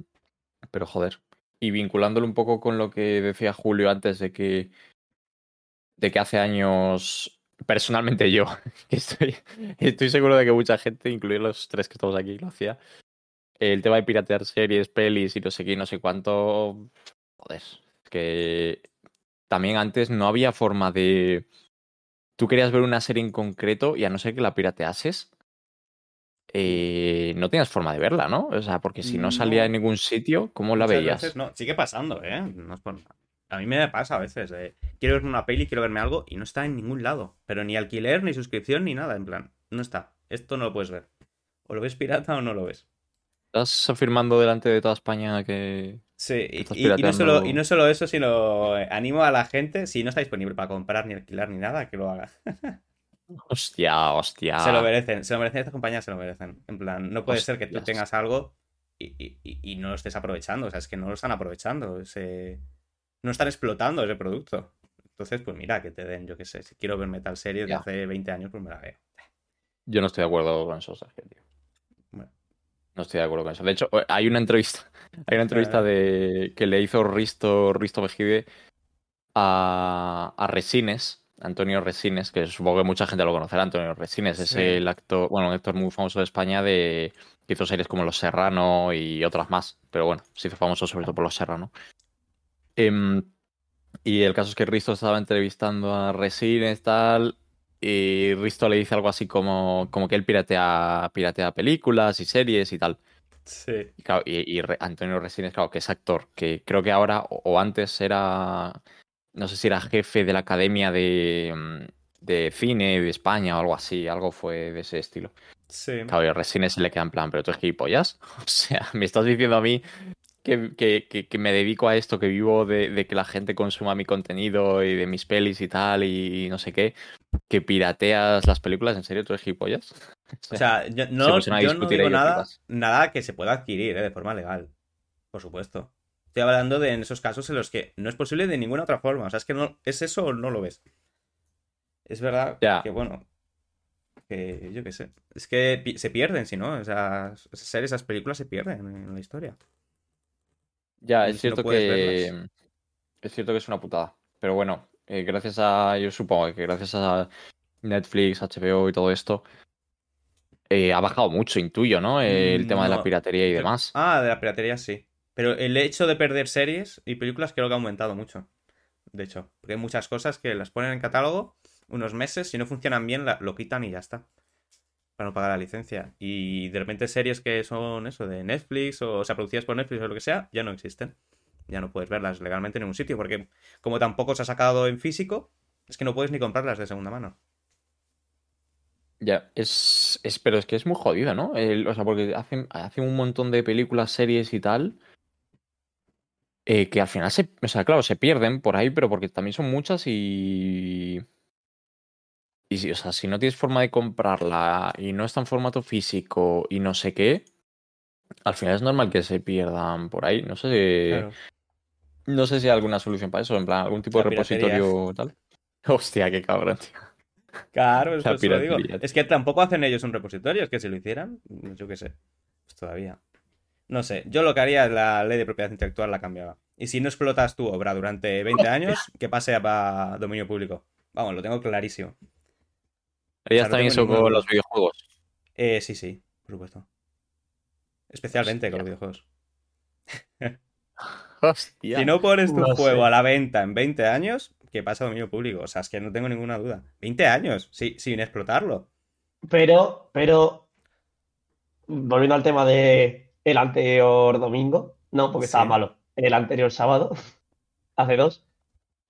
Pero joder. Y vinculándolo un poco con lo que decía Julio antes de que. De que hace años. Personalmente yo, que estoy, estoy seguro de que mucha gente, incluidos los tres que estamos aquí, lo hacía. El tema de piratear series, pelis y no sé qué, no sé cuánto. Joder. Es que también antes no había forma de. Tú querías ver una serie en concreto y a no ser que la pirateases, eh, no tenías forma de verla, ¿no? O sea, porque si no salía No. en ningún sitio, ¿cómo la Muchas veías? veces no, sigue pasando, ¿eh? No es por nada. A mí me pasa a veces. eh, Quiero verme una peli, quiero verme algo y no está en ningún lado. Pero ni alquiler, ni suscripción, ni nada. En plan, no está. Esto no lo puedes ver. O lo ves pirata o no lo ves. Estás afirmando delante de toda España que. Sí, y, no solo, y no solo eso, sino eh, animo a la gente, si no está disponible para comprar ni alquilar ni nada, que lo haga. Hostia, hostia. Se lo merecen, se lo merecen, estas compañías se lo merecen. En plan, no puede ser que tú tengas algo y, y- no lo estés aprovechando. O sea, es que no lo están aprovechando. ese- No están explotando ese producto. Entonces, pues mira, que te den, yo qué sé, si quiero verme tal serie de hace 20 años, pues me la veo. Yo no estoy de acuerdo con eso, Sergio, tío. No estoy de acuerdo con eso. De hecho, hay una entrevista, hay una entrevista de que le hizo Risto, Risto Mejide a, a Resines, Antonio Resines, que supongo que mucha gente lo conocerá, Antonio Resines, es el actor, bueno, un actor muy famoso de España de que hizo series como Los Serrano y otras más, pero bueno, se hizo famoso sobre todo por Los Serrano. Em, y el caso es que Risto estaba entrevistando a Resines, tal, y Risto le dice algo así como, como que él piratea, piratea películas y series y tal. Sí. Y, claro, y- y Re- Antonio Resines, claro, que es actor, que creo que ahora o, o antes era, no sé si era jefe de la Academia de, mm, de Cine de España o algo así, algo fue de ese estilo. Sí. Claro, y a Resines se le queda en plan, pero tú eres gilipollas. O sea, me estás diciendo a mí que, que- que- que me dedico a esto, que vivo de, de que la gente consuma mi contenido y de mis pelis y tal, y, no sé qué, que pirateas las películas, ¿en serio tú eres gilipollas? O sea, yo Se no, a yo no digo nada, que se pueda adquirir ¿eh? de forma legal. Por supuesto. Estoy hablando de en esos casos en los que no es posible de ninguna otra forma. O sea, es que no es eso o no lo ves. Es verdad que, bueno, que yo qué sé. Es que se pierden, si no. O sea, series, esas películas se pierden en la historia. Ya, es no cierto que verlas. es cierto que es una putada. Pero bueno, eh, gracias a, yo supongo que gracias a Netflix, HBO y todo esto, eh, ha bajado mucho, intuyo, ¿no? El tema de la piratería y Pero- demás. Ah, de la piratería sí. Pero el hecho de perder series y películas creo que ha aumentado mucho. De hecho, porque hay muchas cosas que las ponen en catálogo unos meses, si no funcionan bien, la- lo quitan y ya está. Para no pagar la licencia. Y de repente series que son eso, de Netflix o, o sea, producidas por Netflix o lo que sea, ya no existen. Ya no puedes verlas legalmente en ningún sitio, porque como tampoco se ha sacado en físico, es que no puedes ni comprarlas de segunda mano. Ya, es, es, pero es que es muy jodido, ¿no? O sea, porque hacen, hacen un montón de películas, series y tal, eh, que al final se, o sea, claro, se pierden por ahí, pero porque también son muchas y... Y si, o sea, si no tienes forma de comprarla y no está en formato físico y no sé qué, al final es normal que se pierdan por ahí. No sé, Claro. no sé si hay alguna solución para eso, en plan, algún tipo La de repositorio tal. Hostia, qué cabrón, tío. Claro, es La por eso lo digo. Es que tampoco hacen ellos un repositorio, es que si lo hicieran, yo qué sé, pues todavía. No sé, yo lo que haría es la ley de propiedad intelectual la cambiaba. Y si no explotas tu obra durante 20 años, que pase a dominio público. Vamos, lo tengo clarísimo. Harías no también ninguna con los videojuegos. Eh, sí, sí, por supuesto. Especialmente con los videojuegos. Hostia. Si no pones tu No juego sé. a la venta en 20 años, que pasa a dominio público. O sea, es que no tengo ninguna duda. 20 años, sí, sin explotarlo. Pero, pero, volviendo al tema de el anterior domingo, no, porque Sí. estaba malo, el anterior sábado, hace dos,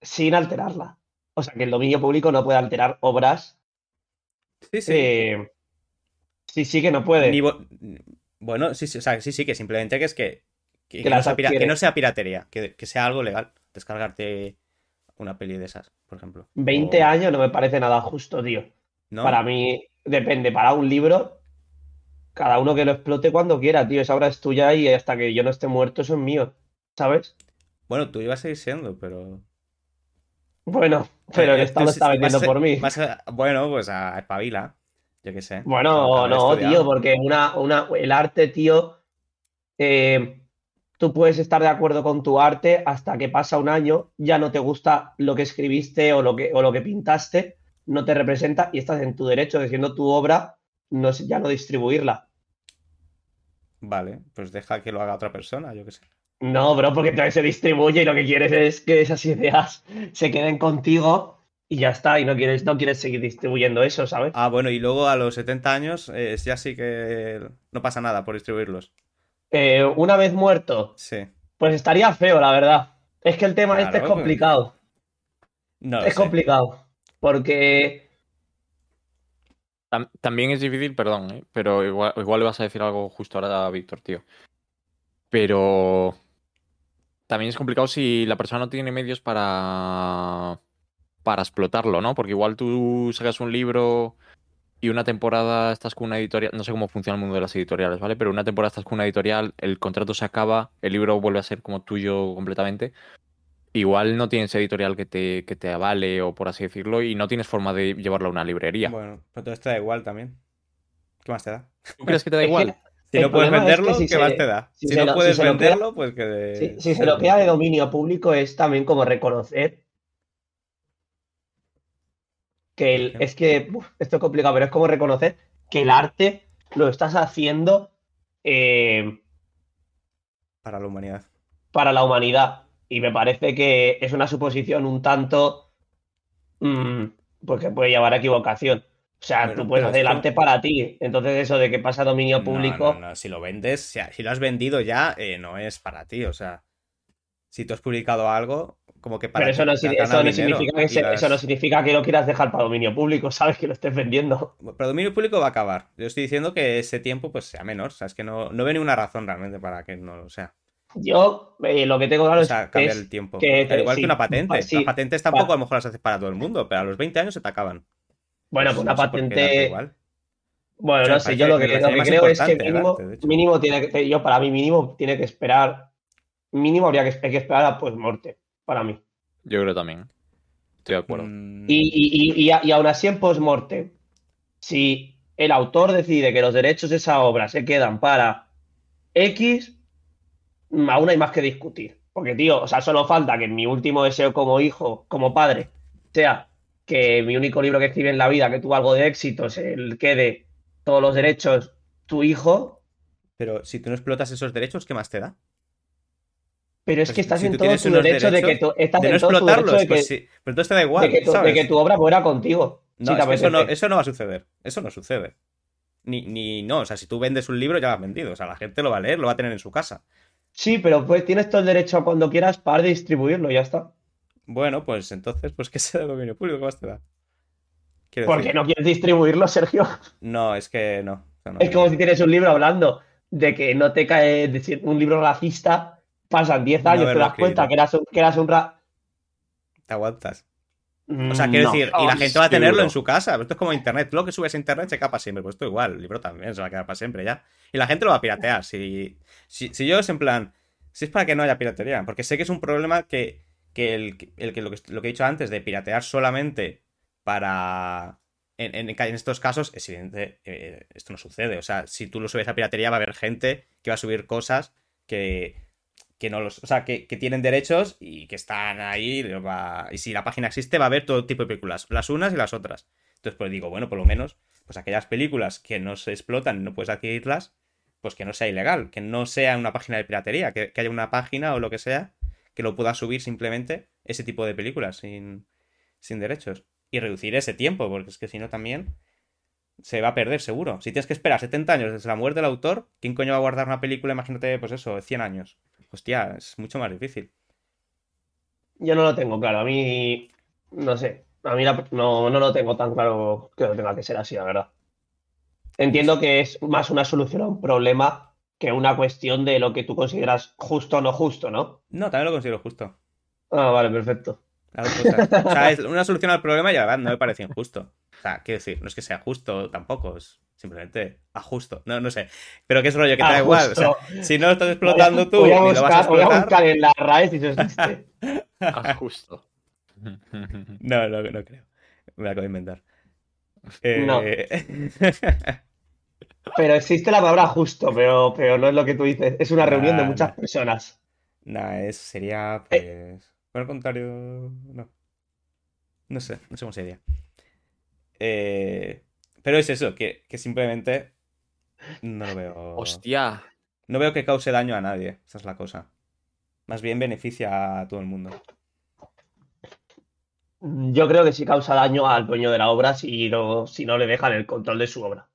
sin alterarla. O sea, que el dominio público no puede alterar obras. Sí, sí. eh, sí, sí que no puede. Ni Bueno, sí, sí, o sea, sí, sí, que simplemente que es que, que, Que que no, sea pira- adquiere. que no sea piratería, que, que sea algo legal. Descargarte una peli de esas, por ejemplo. 20 O- años no me parece nada justo, tío. ¿no? Para mí, depende, para un libro, cada uno que lo explote cuando quiera, tío. Esa obra es tuya y hasta que yo no esté muerto, eso es mío, ¿sabes? Bueno, tú ibas a seguir siendo, pero. Bueno, pero el Eh, Estado tú está vendiendo por mí. a- Bueno, pues a espabila. Yo qué sé. Bueno, no, estudiado. tío, porque una, una, el arte, tío, eh, tú puedes estar de acuerdo con tu arte hasta que pasa un año, ya no te gusta lo que escribiste o lo que, o lo que pintaste, no te representa y estás en tu derecho de siendo tu obra, no, ya no distribuirla. Vale, pues deja que lo haga otra persona, yo qué sé. No, bro, porque entonces se distribuye y lo que quieres es que esas ideas se queden contigo y ya está, y no quieres, no quieres seguir distribuyendo eso, ¿sabes? Ah, bueno, y luego a los 70 años eh, ya sí que no pasa nada por distribuirlos. Eh, una vez muerto, Sí. pues estaría feo, la verdad. Es que el tema Claro, este es pues. complicado. No lo Es sé. complicado. Porque Tam- También es difícil, perdón, ¿eh? pero igual, igual le vas a decir algo justo ahora a Víctor, tío. Pero también es complicado si la persona no tiene medios para, para explotarlo, ¿no? Porque igual tú sacas un libro y una temporada estás con una editorial, no sé cómo funciona el mundo de las editoriales, ¿vale? Pero una temporada estás con una editorial, el contrato se acaba, el libro vuelve a ser como tuyo completamente. Igual no tienes editorial que te, que te avale o por así decirlo y no tienes forma de llevarlo a una librería. Bueno, pero todo esto da igual también. ¿Qué más te da? ¿Tú crees que te da igual? Si El no puedes es que venderlo, si ¿qué se- más te da? si no lo- puedes venderlo, pues que... si, si se lo queda de dominio público es también como reconocer que el, es que uf, esto es complicado, pero es como reconocer que el arte lo estás haciendo eh, Para la humanidad. para la humanidad. Y me parece que es una suposición un tanto mm, porque puede llevar a equivocación. O sea, tú puedes hacer arte para ti. Entonces, eso de que pasa a dominio público. no, no, Si lo vendes, si, lo has vendido ya, eh, no es para ti. O sea, si tú has publicado algo, como que para Pero eso no, eso, no significa que y se- las- eso no significa que lo quieras dejar para dominio público, ¿sabes? Que lo estés vendiendo. Pero dominio público va a acabar. Yo estoy diciendo que ese tiempo pues sea menor. O sea, es que no, no veo ninguna razón realmente para que no lo sea. Yo eh, lo que tengo claro O es sea, cambiar es el tiempo. que- Al igual sí, que una patente. sí, las patentes tampoco a lo mejor las haces para todo el mundo, pero a los 20 años se te acaban. Bueno, pues una no patente. igual. Bueno, O sea, no sé, yo lo que, lo que creo es que mínimo, arte, mínimo tiene que, yo para mí mínimo tiene que esperar, mínimo habría que, hay que esperar a pues muerte, para mí. Yo creo también. Estoy de acuerdo. Mm, Y, y, y, y, aún así en post-mortem, si el autor decide que los derechos de esa obra se quedan para X, aún hay más que discutir. Porque, tío, o sea, solo falta que mi último deseo como hijo, como padre, sea que mi único libro que escribí en la vida, que tuvo algo de éxito, se le quede todos los derechos tu hijo. Pero si tú no explotas esos derechos, ¿qué más te da? Pero es Pues que estás si en tú todo tu derecho de que derechos, estás De no en todo tu explotarlos, de que, pues sí. Pero entonces te da igual, de que tu, de que obra muera contigo. No, si es que eso, no, eso no va a suceder. Eso no sucede. Ni, ni no, o sea, si tú vendes un libro ya lo has vendido. O sea, la gente lo va a leer, lo va a tener en su casa. Sí, pero pues tienes todo el derecho a cuando quieras para distribuirlo, ya está. Bueno, pues entonces, pues que sea de dominio público, ¿qué más te da? Quiero ¿Por decir, qué no quieres distribuirlo, Sergio? no, es que no. o sea, no. Es como si tienes un libro hablando de que no te cae decir, un libro racista, pasan 10 No años, te das cuenta que eras un, que eras un ra... Te aguantas. O sea, quiero No. decir, y la Oh, gente va a tenerlo seguro. en su casa. Esto es como internet. Tú lo que subes a internet se queda para siempre. Pues esto igual. El libro también se va a quedar para siempre ya. Y la gente lo va a piratear. Si, si, si yo es en plan. Si es para que no haya piratería. Porque sé que es un problema que, que, el, que lo, que he dicho antes de piratear solamente para. En, estos casos, es evidente, eh, esto no sucede. O sea, si tú lo subes a piratería, va a haber gente que va a subir cosas que, que no los. O sea, que, tienen derechos y que están ahí. y si la página existe, va a haber todo tipo de películas, las unas y las otras. Entonces, pues digo, bueno, por lo menos, pues aquellas películas que no se explotan y no puedes adquirirlas, pues que no sea ilegal, que no sea una página de piratería, que haya una página o lo que sea que lo pueda subir simplemente ese tipo de películas sin, sin derechos. Y reducir ese tiempo, porque es que si no también se va a perder seguro. Si tienes que esperar 70 años desde la muerte del autor, ¿quién coño va a guardar una película? Imagínate, pues eso, 100 años. Hostia, es mucho más difícil. Yo no lo tengo claro. A mí, no sé. A mí la- no, no lo tengo tan claro que lo tenga que ser así, la verdad. Entiendo que es más una solución a un problema que una cuestión de lo que tú consideras justo o no justo, ¿no? No, también lo considero justo. Ah, vale, perfecto. O sea, es una solución al problema y la verdad no me parece injusto. O sea, quiero decir, no es que sea justo tampoco, es simplemente ajusto. No, no sé. Pero que es rollo que te da igual. O sea, si no lo estás explotando tú Voy a y lo vas a buscar, voy a explotar. buscar en la RAE si eso existe. Ah, justo. No, no, no creo. Me la acabo de inventar. No. Eh, Pero existe la palabra justo, pero, pero no es lo que tú dices. Es una reunión de muchas nah. personas. Nah, es, sería, Eh. pues. Por el contrario. No. No sé, no sé cómo sería. Eh, pero es eso, que, que simplemente. No lo veo. Hostia. No veo que cause daño a nadie. Esa es la cosa. Más bien beneficia a todo el mundo. Yo creo que sí causa daño al dueño de la obra si no, si no le dejan el control de su obra.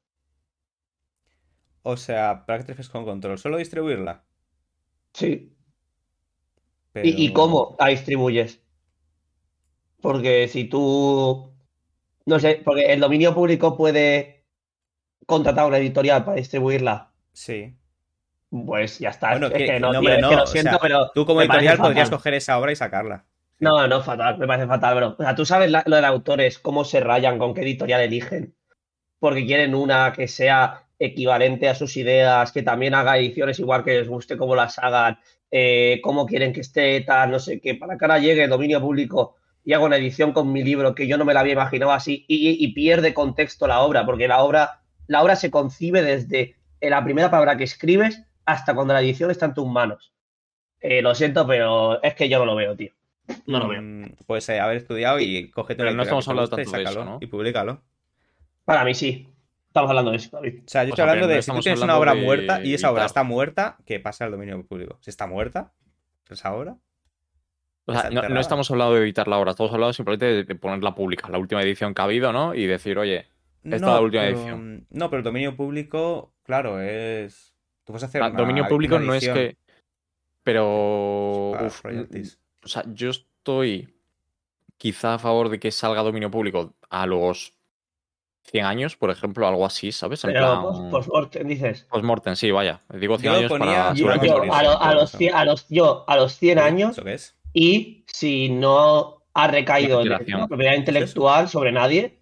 O sea, ¿para qué te refieres con control? ¿Solo distribuirla? Sí. Pero... ¿Y, y cómo la distribuyes? Porque si tú, no sé, porque el dominio público puede contratar a una editorial para distribuirla, Sí. pues ya está. Bueno, es que- que no, es que lo o siento, sea, pero Tú como editorial podrías fatal. coger esa obra y sacarla. No, no, fatal, me parece fatal, bro. O sea, tú sabes la- lo de autores, cómo se rayan, con qué editorial eligen. Porque quieren una que sea equivalente a sus ideas, que también haga ediciones igual que les guste, cómo las hagan, eh, cómo quieren que esté tal, no sé qué, para que ahora llegue el dominio público y haga una edición con mi libro que yo no me la había imaginado así y, y- y pierde contexto la obra, porque la obra, la obra se concibe desde la primera palabra que escribes hasta cuando la edición está en tus manos. Eh, lo siento, pero es que yo no lo veo, tío. No lo veo. Mm, Pues eh, haber estudiado y cógete Pero una no estamos hablando tanto de eso, ¿no? Y públicalo. Para mí sí. Estamos hablando de eso, David. O sea, yo O estoy sea, hablando de si tú estamos tienes una obra de muerta y esa obra editar. está muerta, que pasa al dominio público. Si está muerta, esa obra, O sea, no, no estamos hablando de editarla ahora, estamos hablando simplemente de, ponerla pública, la última edición que ha habido, ¿no? Y decir, oye, esta es la última pero- edición. No, pero el dominio público, claro, es. Tú puedes hacer. ah, una- dominio público una no es que. Pero. para uf, royalties. o sea, yo estoy quizá a favor de que salga dominio público a los 100 años, por ejemplo, algo así, ¿sabes? En Pero plan. post- post-mortem dices. Postmortem, sí, vaya. Digo 100 Yo años ponía- para yo- a, lo- a todo los, eso. cien- a los- yo a los 100 años ¿Eso qué es? y si no ha recaído en la propiedad intelectual sobre nadie.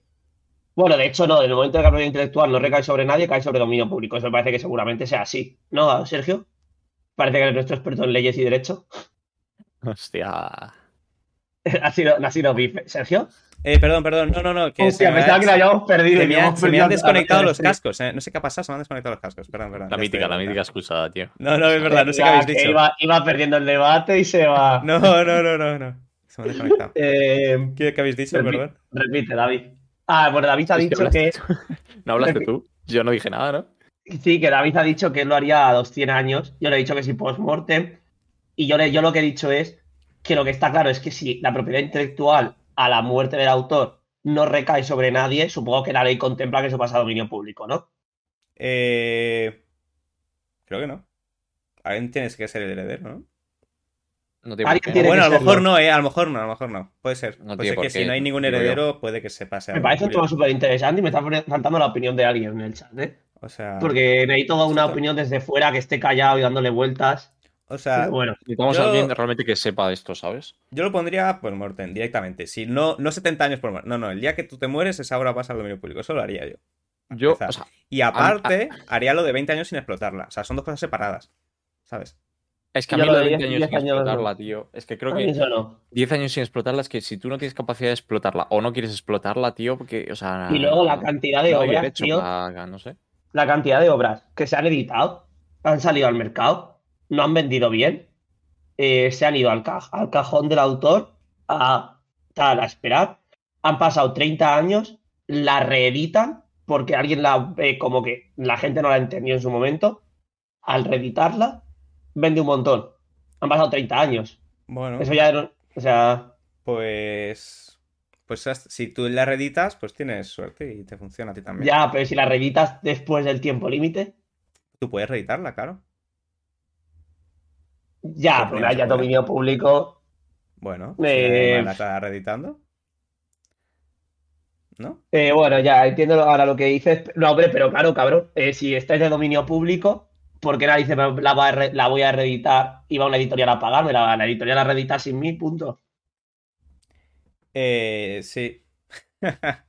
Bueno, de hecho, no, en el momento de que la propiedad intelectual no recae sobre nadie, cae sobre dominio público. Eso me parece que seguramente sea así. ¿No, Sergio? Parece que eres nuestro experto en leyes y derecho. Hostia. ha sido, ha sido bife. ¿Sergio? Eh, perdón, perdón. No, no, no. Que se Hostia, me, pensaba que lo habíamos perdido. se me han- hemos se me perdido han desconectado los cascos. eh. No sé qué ha pasado, se me han desconectado los cascos. Perdón, perdón. La mítica, estoy la mítica excusada, tío. No, no, es verdad, no sé qué habéis dicho. Iba, iba perdiendo el debate y se va. No, no, no, no, no. Se me ha desconectado. Eh, ¿Qué, qué habéis dicho, Repi- perdón? repite, David. Ah, bueno, David ha dicho que. ¿No hablaste tú? Yo no dije nada, ¿no? Sí, que David ha dicho que él lo haría a los 100 años. Yo le he dicho que si post-mortem. Y yo, le, yo lo que he dicho es que lo que está claro es que si la propiedad intelectual a la muerte del autor no recae sobre nadie, supongo que la ley contempla que eso pasa a dominio público, ¿no? Eh, creo que no. Alguien tienes que ser el heredero, ¿no? No tiene por Alguien qué. tiene bueno, a lo mejor no, eh. A lo mejor no, a lo mejor no. Puede ser. No puede tiene ser por que si no hay ningún heredero, puede que se pase a Me parece un tema súper interesante y me está faltando la opinión de alguien en el chat, ¿eh? O sea, Porque necesito una opinión desde fuera que esté callado y dándole vueltas. O sea Pero bueno, Necesitamos Yo- a alguien realmente que sepa de esto, ¿sabes? yo lo pondría por Morten directamente. Si no, no 70 años por muerte. No, no, el día que tú te mueres, esa obra pasa al dominio público. Eso lo haría yo. Yo, o sea, Y aparte, haría lo de 20 años sin explotarla. O sea, son dos cosas separadas. ¿Sabes? es que a mí lo de de 20 10 años sin 10 años no. explotarla, tío. Es que creo que eso no. 10 años sin explotarla es que si tú no tienes capacidad de explotarla o no quieres explotarla, tío, porque, o sea. Y luego la cantidad de no obras, tío. para- no sé. la cantidad de obras que se han editado, han salido al mercado, no han vendido bien, eh, se han ido al, ca- al cajón del autor a tal, a esperar, han pasado 30 años, la reeditan porque alguien la ve como que la gente no la entendió en su momento, al reeditarla, vende un montón. Han pasado 30 años. Bueno, Eso ya, no- o sea, pues. Pues si tú la reeditas, pues tienes suerte y te funciona a ti también. ya, pero si la reeditas después del tiempo límite, Tú puedes reeditarla, claro. Ya, pero haya dominio público, Bueno, Eh, si la está reeditando. ¿No? Eh, bueno, ya entiendo ahora lo que dices. No, hombre, pero claro, cabrón, eh, si estáis de dominio público, ¿por qué nadie dice la, va a re- la voy a reeditar y va una editorial a pagarme? La, la editorial la reedita sin mí, punto. Eh, sí.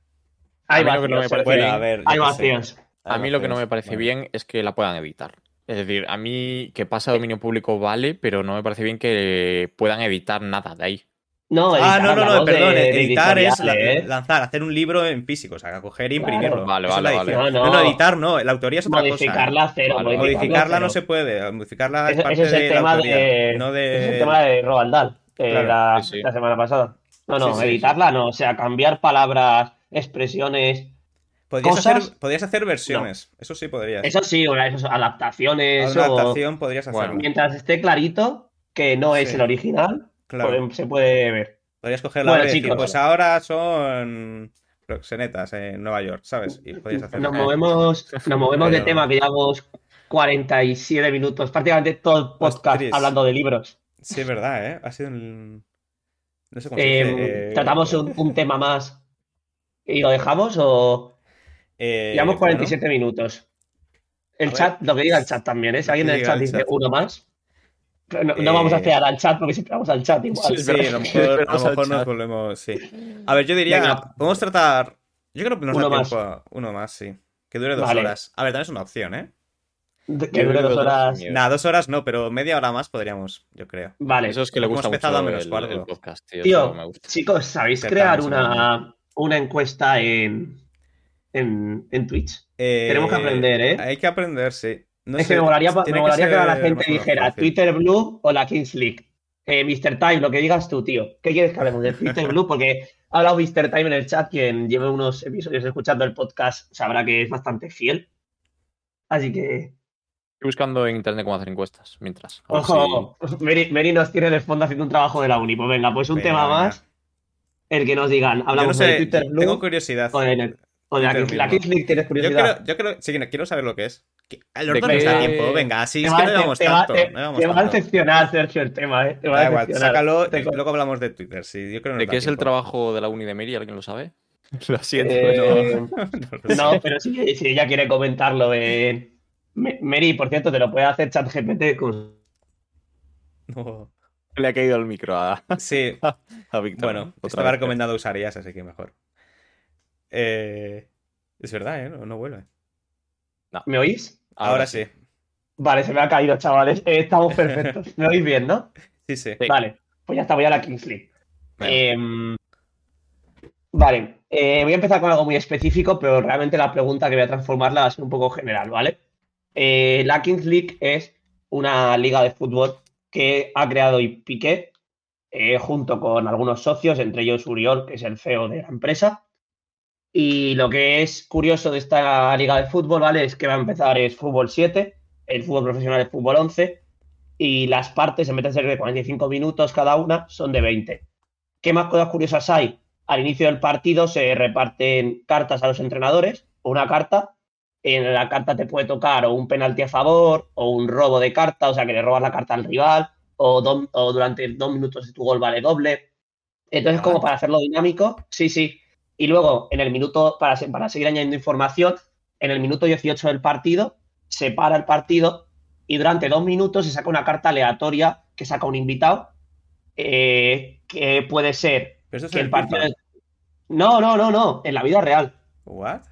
Hay A mí lo que no me vacíos, parece eh. Bueno, a ver. Hay vacíos. A mí lo que no me parece Bueno. bien es que la puedan editar. Es decir, a mí que pase a dominio público vale, pero no me parece bien que puedan editar nada de ahí. No, Ah, editar, no, no, no, hablamos perdón. de- de editar es la- ¿eh? lanzar, hacer un libro en físico, o sea, coger e Claro. imprimirlo. Vale, vale, vale. No, No, no. no, editar no, la autoría es otra cosa. Modificarla cero. Vale, Modificarla no cero. se puede, modificarla es Ese, parte ese es el de la tema autoría, de, no ese es el de... tema de Roald Dahl, eh, Claro, la, sí, sí. la semana pasada. No, no, Sí, sí, editarla no, o sea, cambiar palabras, expresiones. Podrías, cosas- hacer, podrías hacer versiones, eso sí podrías. Eso sí, o eso, adaptaciones. Una o- adaptación podrías Bueno. hacerlo. Mientras esté clarito que no es Sí. el original, Claro. puede- se puede ver. Podrías coger la Bueno, decir, chicos. pues ahora son proxenetas en Nueva York, ¿sabes? Y podrías hacerlo. Nos movemos, nos movemos de tema que llevamos 47 minutos, prácticamente todo el podcast hablando de libros. Sí, es verdad, ¿eh? Ha sido un... No sé cómo se dice, eh, ¿Tratamos un, un tema más y lo dejamos o eh, llevamos bueno, 47 minutos? El A ver. chat, lo que diga el chat también, ¿eh? Si alguien que en el chat dice chat. uno más, no, no Eh, vamos a esperar al chat porque siempre vamos al chat igual. Sí, sí, a lo mejor, a lo mejor nos volvemos, sí. A ver, yo diría, Venga. podemos tratar... Yo creo que nos da Uno más. tiempo a- Uno más, sí. Que dure dos Vale. horas. A ver, también es una opción, ¿eh? De- Yo Que dure dos que horas. Nada, dos horas no, pero media hora más podríamos, yo creo. Vale. Eso es que le Hemos gusta empezado a mucho menos el, cuarto. el podcast, tío. Tío, me gusta. chicos, ¿sabéis crear una, una encuesta en, en, en Twitch? Eh, Tenemos que aprender, ¿eh? Hay que aprender, sí. No es sé, que me molaría, me molaría que, la gente dijera fácil. Twitter Blue o la Kings League. Eh, Mr. Time, lo que digas tú, tío. ¿Qué quieres que hablemos de Twitter Blue? Porque ha hablado Mr. Time en el chat, quien lleve unos episodios escuchando el podcast sabrá que es bastante fiel. Así que Estoy buscando en internet cómo hacer encuestas mientras. Ojo, Mary, Mary nos tiene de fondo haciendo un trabajo de la uni. Pues venga, pues un Venga, tema venga. más. El que nos digan. No Hablamos de Twitter Blue tengo curiosidad. o de, o de la. Kings League. ¿Tienes Yo curiosidad? creo, yo creo, sí, que quiero saber lo que es. Que- A los ¿De dos nos da tiempo, venga, así Te es va- que no llevamos tanto. te- no llevamos te va a decepcionar, Sergio, el tema, ¿eh? Te va Da a igual, sácalo y luego hablamos de Twitter. Sí, yo creo ¿De qué es el trabajo de la uni de Mary? ¿Alguien lo sabe? Lo siento. Eh, no. No lo. No, pero si, si ella quiere comentarlo en... Mary, por cierto, te lo puede hacer ChatGPT con... No. Le ha caído el micro a, Sí, a Víctor. bueno, estaba recomendado usar IAS, así que mejor. Eh, es verdad, ¿eh? No, no vuelve. ¿Me oís? Ahora, sí. Vale, se me ha caído, chavales. Eh, estamos perfectos. ¿Me oís bien, no? Sí, sí. Vale, pues ya está, voy a la Kings League. Venga. Em, vale, eh, voy a empezar con algo muy específico, pero realmente la pregunta que voy a transformarla va a ser un poco general, ¿vale? Eh, la Kings League es una liga de fútbol que ha creado y Piqué eh, junto con algunos socios, entre ellos Uriol, que es el CEO de la empresa. Y lo que es curioso de esta liga de fútbol, ¿vale? Es que va a empezar es fútbol 7, el fútbol profesional es fútbol 11 y las partes, en vez de ser de 45 minutos cada una, son de 20. ¿Qué más cosas curiosas hay? Al inicio del partido se reparten cartas a los entrenadores, una carta. En la carta te puede tocar o un penalti a favor o un robo de carta, o sea que le robas la carta al rival, o, do- o durante dos minutos de tu gol vale doble. Entonces, como para hacerlo dinámico, sí, sí. Y luego, en el minuto, para, para seguir añadiendo información, en el minuto 18 del partido, se para el partido y durante dos minutos se saca una carta aleatoria que saca un invitado, eh, que puede ser Pero eso es que el partido... No, no, no, no, en la vida real. ¿What?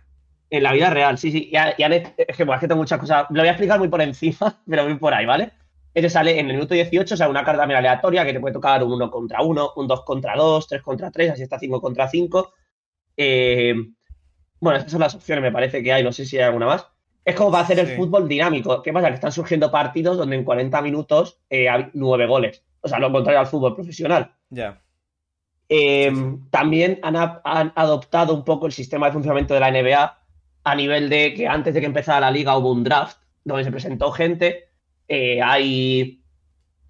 En la vida real, sí, sí. Ya, ya le- es, que, bueno, es que tengo muchas cosas. Lo voy a explicar muy por encima, pero muy por ahí, ¿vale? Este sale en el minuto 18, o sea, una carta aleatoria que te puede tocar un 1 contra 1, un 2 contra 2, 3 contra 3, así está 5 contra 5. Eh, bueno, estas son las opciones, me parece que hay, no sé si hay alguna más. Es como para hacer el fútbol dinámico. ¿Qué pasa? Que están surgiendo partidos donde en 40 minutos eh, hay 9 goles. O sea, lo contrario al fútbol profesional. Ya. Eh, Sí, sí. También han, a- han adoptado un poco el sistema de funcionamiento de la NBA a nivel de que antes de que empezara la liga hubo un draft donde se presentó gente, eh, hay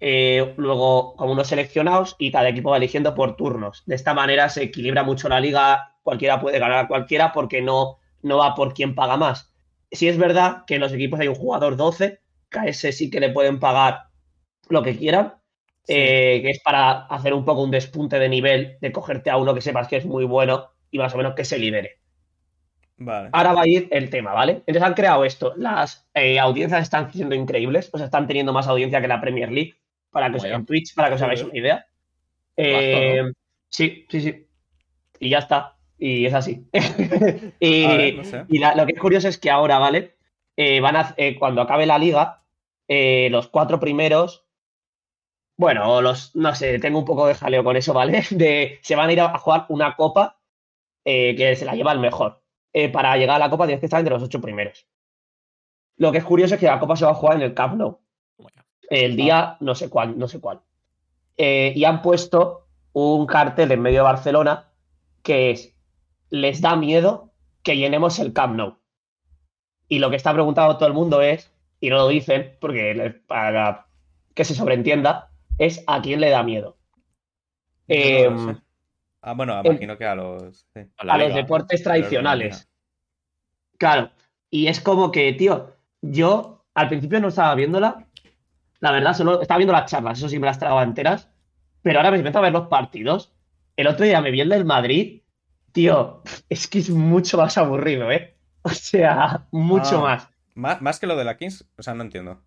eh, luego como unos seleccionados y cada equipo va eligiendo por turnos. De esta manera se equilibra mucho la liga, cualquiera puede ganar a cualquiera porque no, no va por quién paga más. Si es verdad que en los equipos hay un jugador 12, que a ese sí que le pueden pagar lo que quieran, Sí. eh, que es para hacer un poco un despunte de nivel, de cogerte a uno que sepas que es muy bueno y más o menos que se lidere. Vale. Ahora va a ir el tema, ¿vale? Entonces han creado esto. Las eh, audiencias están siendo increíbles, o sea, están teniendo más audiencia que la Premier League, para que os, Vaya. en Twitch, para que os hagáis una idea. Eh, Sí, sí, sí. Y ya está. Y es así. y A ver, no sé. y la- lo que es curioso es que ahora, ¿vale? Eh, van a, eh, cuando acabe la liga, los cuatro primeros, bueno, los, no sé, tengo un poco de jaleo con eso, ¿vale? De, se van a ir a, jugar una copa que se la lleva el mejor. Para llegar a la copa tienes que estar entre los ocho primeros. Lo que es curioso es que la copa se va a jugar en el Camp Nou. El día no sé cuál, no sé cuál. Eh, y han puesto un cartel en medio de Barcelona que es les da miedo que llenemos el Camp Nou. Y lo que está preguntando todo el mundo es, y no lo dicen porque para que se sobreentienda, es a quién le da miedo. No sé. Ah, bueno, em, imagino que a los. sí. A los deportes tradicionales. Claro. Y es como que, tío, yo al principio no estaba viéndola. La verdad, solo estaba viendo las charlas, eso sí me las tragaba enteras. Pero ahora me empiezo a ver los partidos. El otro día me vi el del Madrid. Tío, es que es mucho más aburrido, ¿eh? O sea, mucho Ah. más. Más, más que lo de la Kings, o sea, no entiendo.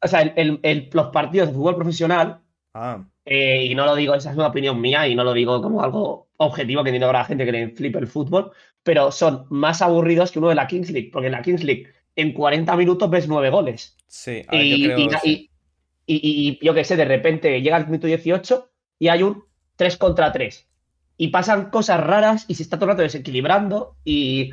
O sea, el- el- el- los partidos de fútbol profesional Ah, Eh, y no lo digo, esa es una opinión mía y no lo digo como algo objetivo que entiendo que habrá gente que le flipe el fútbol, pero son más aburridos que uno de la Kings League, porque en la Kings League en 40 minutos ves 9 goles. sí, a ver, Y, yo creo. y- sí. y- y- y yo qué sé, de repente llega el minuto 18 y hay un 3 contra 3. Y pasan cosas raras y se está todo el rato desequilibrando y,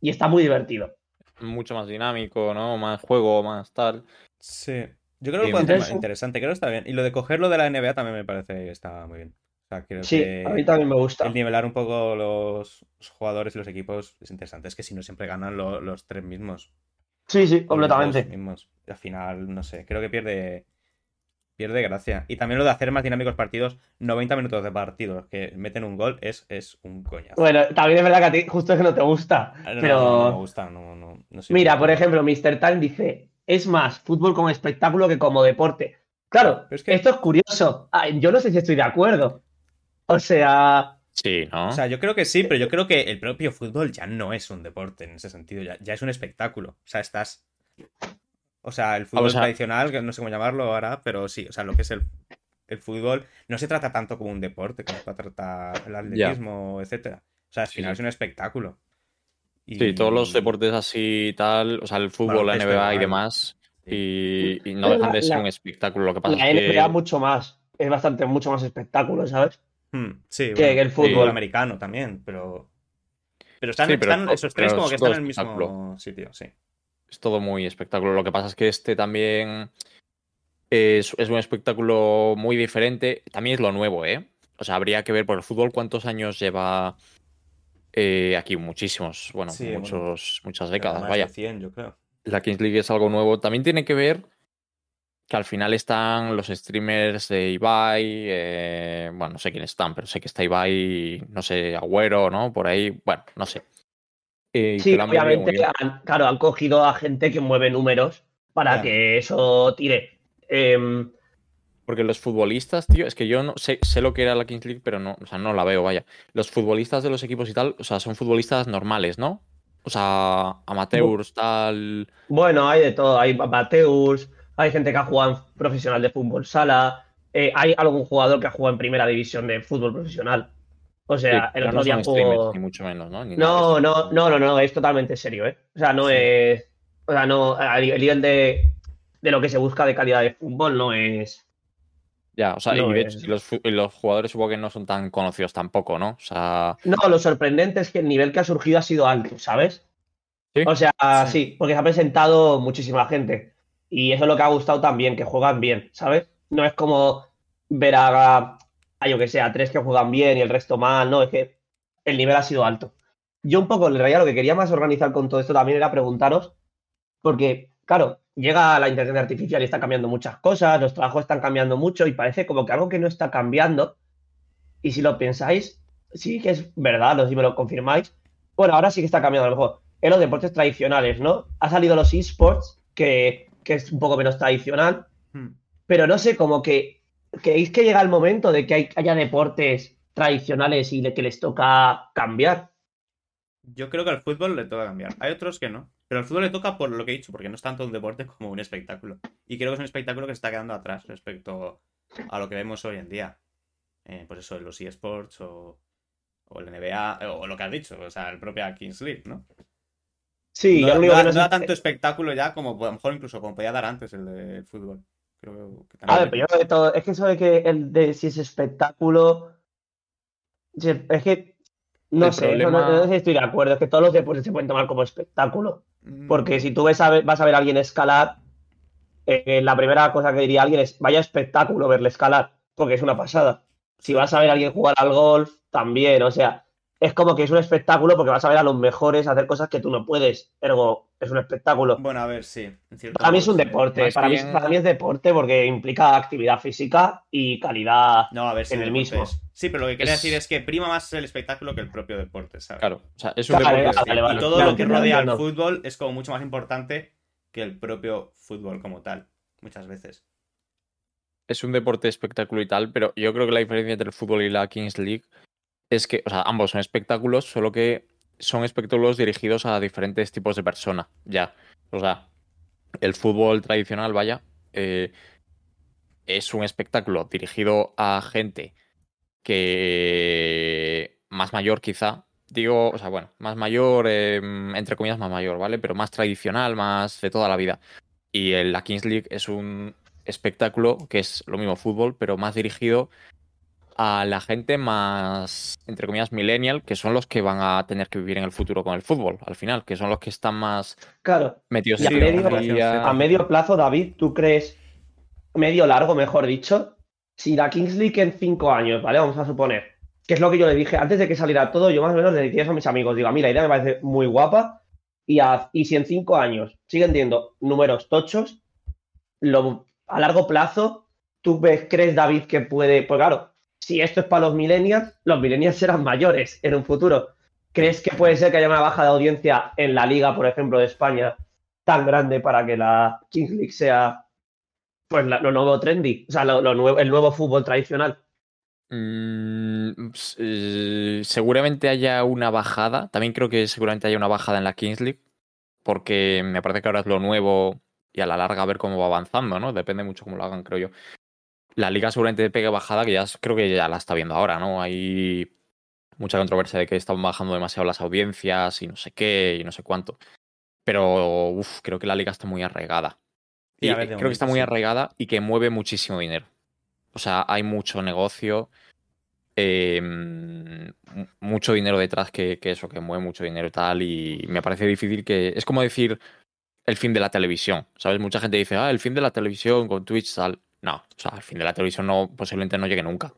y está muy divertido. Mucho más dinámico, ¿no? Más juego, más tal. Sí. Yo creo que puede ser interesante, creo que está bien. Y lo de cogerlo de la NBA también me parece que está muy bien. O sea, creo Sí, que a mí también me gusta. el nivelar un poco los, jugadores y los equipos es interesante. Es que si no siempre ganan lo- los tres mismos. Sí, sí, Los completamente. al final, no sé, creo que pierde pierde gracia. Y también lo de hacer más dinámicos partidos, 90 minutos de partidos que meten un gol es, es un coñazo. Bueno, también es verdad que a ti justo es que no te gusta. Ah, no, pero no, no me gusta, no, no, mira, por ejemplo, Mr. Time dice, es más fútbol como espectáculo que como deporte. Claro, Pero es que- esto es curioso. Ah, yo no sé si estoy de acuerdo. O sea, Sí, ¿no? O sea, yo creo que sí, pero yo creo que el propio fútbol ya no es un deporte en ese sentido, ya, ya es un espectáculo. O sea, estás. O sea, el fútbol o sea- tradicional, que no sé cómo llamarlo ahora, pero sí, o sea, lo que es el, el fútbol no se trata tanto como un deporte, como se trata el atletismo, etcétera. O sea, al final sí. es un espectáculo. Y- Sí, todos los deportes así y tal, o sea, el fútbol, la NBA y demás, y, y no dejan de ser la- un espectáculo. Lo que pasa la es que NBA mucho más. Es bastante, mucho más espectáculo, ¿sabes? Hmm, sí, que bueno, el fútbol. americano también, pero. Pero están, Sí, pero están- to- esos tres pero como que están en el mismo sitio, sí. Es todo muy espectáculo. Lo que pasa es que este también es, es un espectáculo muy diferente. También es lo nuevo, ¿eh? O sea, habría que ver por el fútbol cuántos años lleva eh, aquí. Muchísimos, bueno, Sí, bueno. muchos, muchas décadas, más vaya. de 100, yo creo. La Kings League es algo nuevo. También tiene que ver que al final están los streamers de Ibai. eh, bueno, no sé quiénes están, pero sé que está Ibai, no sé, Agüero, ¿no? Por ahí. Bueno, no sé. Eh, Sí, obviamente, han- claro, han cogido a gente que mueve números para que eso tire. Em, Porque los futbolistas, tío, es que yo no sé, sé lo que era la Kings League, pero no, o sea, no la veo, vaya. Los futbolistas de los equipos y tal, o sea, son futbolistas normales, ¿no? O sea, amateurs, tal. bueno, hay de todo. Hay amateurs, hay gente que ha jugado en profesional de fútbol sala, eh, hay algún jugador que ha jugado en primera división de fútbol profesional. O sea, Sí, el otro no día jugó- ni mucho menos, ¿no? Ni No, no, no, no, no, es totalmente serio, ¿eh? O sea, no Sí. es. O sea, no. El nivel de, de lo que se busca de calidad de fútbol no es. Ya, o sea, No y es- los, los jugadores supongo que no son tan conocidos tampoco, ¿no? O sea, No, lo sorprendente es que el nivel que ha surgido ha sido alto, ¿sabes? ¿Sí? O sea, Sí. sí. porque se ha presentado muchísima gente. Y eso es lo que ha gustado también, que juegan bien, ¿sabes? No es como ver a, a yo que sé, a tres que juegan bien y el resto mal, no, es que el nivel ha sido alto. Yo un poco, en realidad, lo que quería más organizar con todo esto también era preguntaros, porque, claro, llega la inteligencia artificial y está cambiando muchas cosas, los trabajos están cambiando mucho y parece como que algo que no está cambiando, y si lo pensáis, sí que es verdad, no si me lo confirmáis, bueno, ahora sí que está cambiando a lo mejor, en los deportes tradicionales, ¿no? Ha salido los esports, que, que es un poco menos tradicional, Hmm. pero no sé, como que creéis que llega el momento de que hay- haya deportes tradicionales y de que les toca cambiar. Yo creo que al fútbol le toca cambiar. Hay otros que no. Pero al fútbol le toca por lo que he dicho, porque no es tanto un deporte como un espectáculo. Y creo que es un espectáculo que se está quedando atrás respecto a lo que vemos hoy en día. Eh, pues eso, los eSports o, o el NBA, o lo que has dicho, o sea, el propio Kings League, ¿no? Sí, no, yo da, no no da sé- tanto espectáculo ya como a lo mejor incluso como podía dar antes el de fútbol. Creo que A ver, pero yo todo, es que eso de que el de si es espectáculo, si es es que no El sé, problema- no, no sé si estoy de acuerdo, es que todos los deportes se pueden tomar como espectáculo, Mm, porque si tú ves a vas a ver a alguien escalar, eh, la primera cosa que diría alguien es, vaya espectáculo verle escalar, porque es una pasada. Si vas a ver a alguien jugar al golf, también, o sea, es como que es un espectáculo porque vas a ver a los mejores hacer cosas que tú no puedes, ergo, es un espectáculo. Bueno, a ver, sí. en cierto Para mí es un deporte, para, mí, para mí es deporte porque implica actividad física y calidad. No, a ver, sí, en el mismo. es- Sí, pero lo que quería Es- decir es que prima más el espectáculo que el propio deporte, ¿sabes? Claro, o sea, es un deporte. vale, vale. y todo lo que rodea al fútbol es como mucho más importante que el propio fútbol como tal, muchas veces. es un deporte espectáculo y tal, pero yo creo que la diferencia entre el fútbol y la Kings League es que, o sea, ambos son espectáculos, solo que son espectáculos dirigidos a diferentes tipos de persona, ya. O sea, el fútbol tradicional, vaya, eh, es un espectáculo dirigido a gente que más mayor quizá, digo, o sea, bueno, más mayor, eh, entre comillas más mayor, ¿vale? Pero más tradicional, más de toda la vida. Y la Kings League es un espectáculo que es lo mismo fútbol, pero más dirigido a la gente más, entre comillas, millennial, que son los que van a tener que vivir en el futuro con el fútbol, al final, que son los que están más Claro. metidos Y a en medio-. A medio plazo, David, ¿tú crees, medio largo, mejor dicho, si la Kings League en cinco años, ¿vale? Vamos a suponer, que es lo que yo le dije antes de que saliera todo, yo más o menos le decía eso a mis amigos, digo, a mí la idea me parece muy guapa, y, a- y si en cinco años siguen teniendo números tochos, lo- a largo plazo, tú ves, crees, David, que puede, pues claro, si esto es para los millennials, los millennials serán mayores en un futuro. ¿Crees que puede ser que haya una baja de audiencia en la liga, por ejemplo, de España, tan grande para que la Kings League sea pues lo nuevo trendy, o sea, el nuevo fútbol tradicional? Mm, eh, seguramente haya una bajada. También creo que seguramente haya una bajada en la Kings League. Porque me parece que ahora es lo nuevo y a la larga ver cómo va avanzando, ¿no? Depende mucho cómo lo hagan, creo yo. La liga seguramente pegue bajada, que ya creo que ya la está viendo ahora, ¿no? Hay mucha controversia de que están bajando demasiado las audiencias y no sé qué y no sé cuánto. Pero uf, creo que la liga está muy arraigada. Y creo que está muy sí. arraigada y que mueve muchísimo dinero. O sea, hay mucho negocio, eh, m- mucho dinero detrás que, que eso, que mueve mucho dinero y tal. Y me parece difícil que. Es como decir el fin de la televisión. ¿Sabes? Mucha gente dice, ah, el fin de la televisión con Twitch tal. No, o sea, el fin de la televisión no, posiblemente no llegue nunca.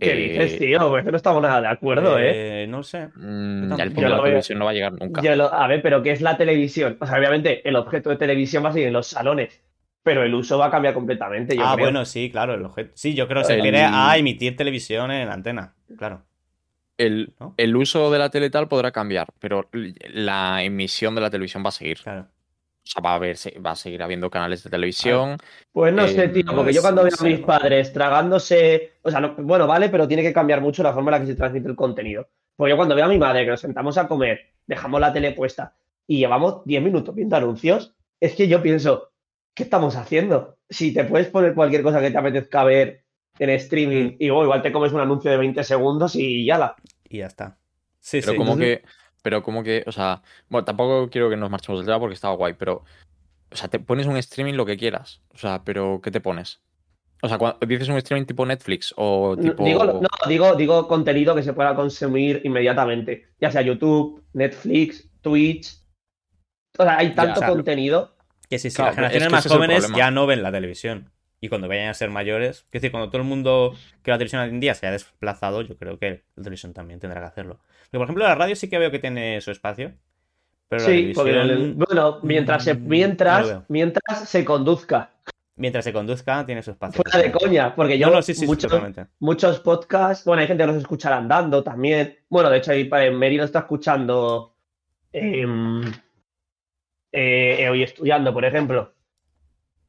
¿Qué Eh, dices, tío? Pues no estamos nada de acuerdo, ¿eh? Eh, No sé. Mm, el fin de la veo. televisión no va a llegar nunca. Yo lo- a ver, pero ¿qué es la televisión? O sea, obviamente el objeto de televisión va a seguir en los salones, pero el uso va a cambiar completamente. Yo ah, creo. bueno, sí, claro, el objeto. Sí, yo creo que se El- refiere a emitir televisión en antena. Claro. El, ¿no? el uso de la tele tal podrá cambiar, pero la emisión de la televisión va a seguir. Claro. O sea, va a, haber, va a seguir habiendo canales de televisión. Pues no Eh, sé, tío, porque yo cuando veo a mis padres tragándose, o sea, no- bueno, vale, pero tiene que cambiar mucho la forma en la que se transmite el contenido. Pues yo cuando veo a mi madre que nos sentamos a comer, dejamos la tele puesta y llevamos 10 minutos viendo anuncios, es que yo pienso, ¿qué estamos haciendo? Si te puedes poner cualquier cosa que te apetezca ver en streaming y luego igual te comes un anuncio de 20 segundos y ya la. Y ya está. Sí, Pero sí. como Entonces- que. Pero como que. O sea. Bueno, tampoco quiero que nos marchemos del tema porque estaba guay, pero. O sea, te pones un streaming lo que quieras. O sea, pero ¿qué te pones? O sea, cuando dices un streaming tipo Netflix o tipo. Digo, no, digo, digo contenido que se pueda consumir inmediatamente, ya sea YouTube, Netflix, Twitch. O sea, hay tanto o sea, contenido. Que sí, sí, Claro, las generaciones es que más jóvenes ya no ven la televisión. Y cuando vayan a ser mayores, es decir, cuando todo el mundo que ve la televisión hoy en día se haya desplazado, yo creo que la televisión también tendrá que hacerlo. Por ejemplo, la radio sí que veo que tiene su espacio. Pero Sí, porque el- bueno, mientras se, mm, no mientras, mientras se conduzca. mientras se conduzca, tiene su espacio. Fuera de coña, porque yo No, no, sí, sí, muchos, muchos podcasts, bueno, hay gente que los escucha andando también. Bueno, de hecho, en Meri lo está escuchando em, eh, hoy estudiando, por ejemplo.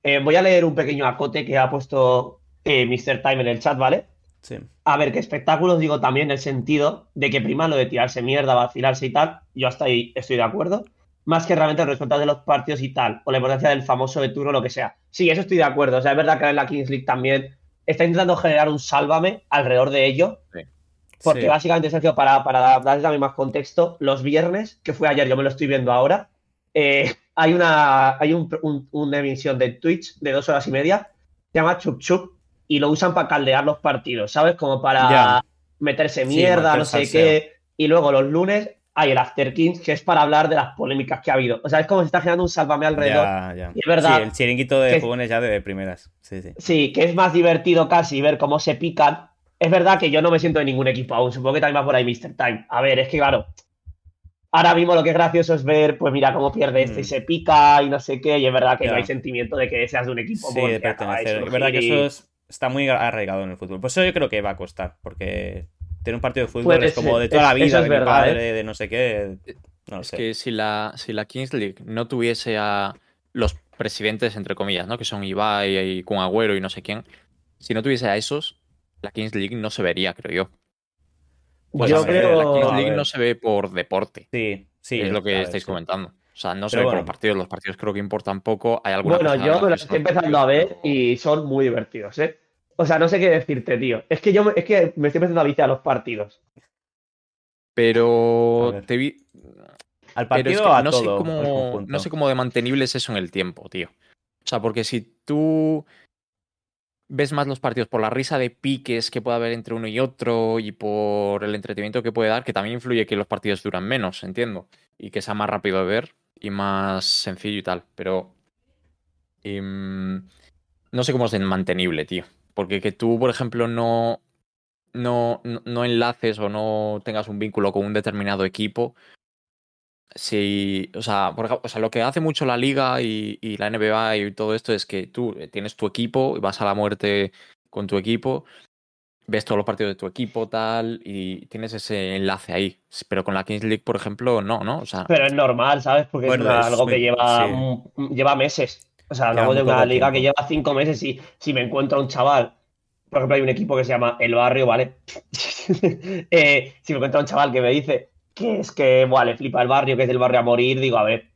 Eh, voy a leer un pequeño acote que ha puesto eh, Mr. Time en el chat, ¿vale? Sí. A ver, que espectáculos digo también en el sentido de que prima lo de tirarse mierda, vacilarse y tal. Yo hasta ahí estoy de acuerdo. Más que realmente el resultado de los partidos y tal, o la importancia del famoso de turno, lo que sea. Sí, eso estoy de acuerdo. O sea, es verdad que en la Kings League también está intentando generar un sálvame alrededor de ello. Porque Sí. básicamente, Sergio, para, para darles también más contexto, los viernes, que fue ayer, yo me lo estoy viendo ahora, eh, hay una hay un- un- una emisión de Twitch de dos horas y media, se llama Chup Chup, y lo usan para caldear los partidos, ¿sabes? Como para meterse mierda, no sé qué. Y luego los lunes hay el After Kings, que es para hablar de las polémicas que ha habido. O sea, es como se está generando un sálvame alrededor. Ya, ya. Y es verdad Sí, el chiringuito de jóvenes ya de primeras. Sí, sí. Sí, que es más divertido casi ver cómo se pican. Es verdad que yo no me siento de ningún equipo aún. Supongo que también va por ahí Mr. Time. A ver, es que claro. Ahora mismo lo que es gracioso es ver, pues mira cómo pierde este y Mm. se pica y no sé qué. Y es verdad que no hay sentimiento de que seas de un equipo. Sí, de pertenecer. Es verdad que eso es- está muy arraigado en el fútbol. Por eso yo creo que va a costar, porque tener un partido de fútbol Puede es como ser. de toda la vida, es de mi padre, de no sé qué. No lo Es sé. que si la, si la Kings League no tuviese a los presidentes, entre comillas, ¿no? Que son Ibai y Kun Agüero y no sé quién. Si no tuviese a esos, la Kings League no se vería, creo yo. Pues yo creo. La Kings League no se ve por deporte. Sí, sí. es lo que estáis sí. comentando. O sea, no Pero ve por bueno. los partidos. Los partidos creo que importan poco. Hay alguna Bueno, yo me lo graciosa estoy los empezando a ver y son muy divertidos, ¿eh? O sea, no sé qué decirte, tío. Es que yo me, es que me estoy empezando a viciar a los partidos. Pero te vi. Al Pero es partido que a no sé todo. al cómo. No sé cómo de mantenible es eso en el tiempo, tío. O sea, porque si tú ves más los partidos por la risa de piques que puede haber entre uno y otro y por el entretenimiento que puede dar, que también influye que los partidos duran menos, entiendo, y que sea más rápido de ver y más sencillo y tal, pero em, no sé cómo es mantenible, tío, porque que tú, por ejemplo, no, no, no, enlaces o no tengas un vínculo con un determinado equipo, si, o sea, por o sea, lo que hace mucho la liga y, y la NBA y todo esto es que tú tienes tu equipo y vas a la muerte con tu equipo, ves todos los partidos de tu equipo, tal, y tienes ese enlace ahí. Pero con la Kings League, por ejemplo, no, ¿no? O sea, Pero es normal, ¿sabes? Porque Bueno, es algo que lleva, sí. lleva meses. O sea, hablamos de una liga que lleva cinco meses y si me encuentro un chaval, por ejemplo, hay un equipo que se llama El Barrio, ¿vale? Eh, si me encuentro un chaval que me dice que es que, buah, le flipa el barrio, que es del barrio a morir, digo, a ver,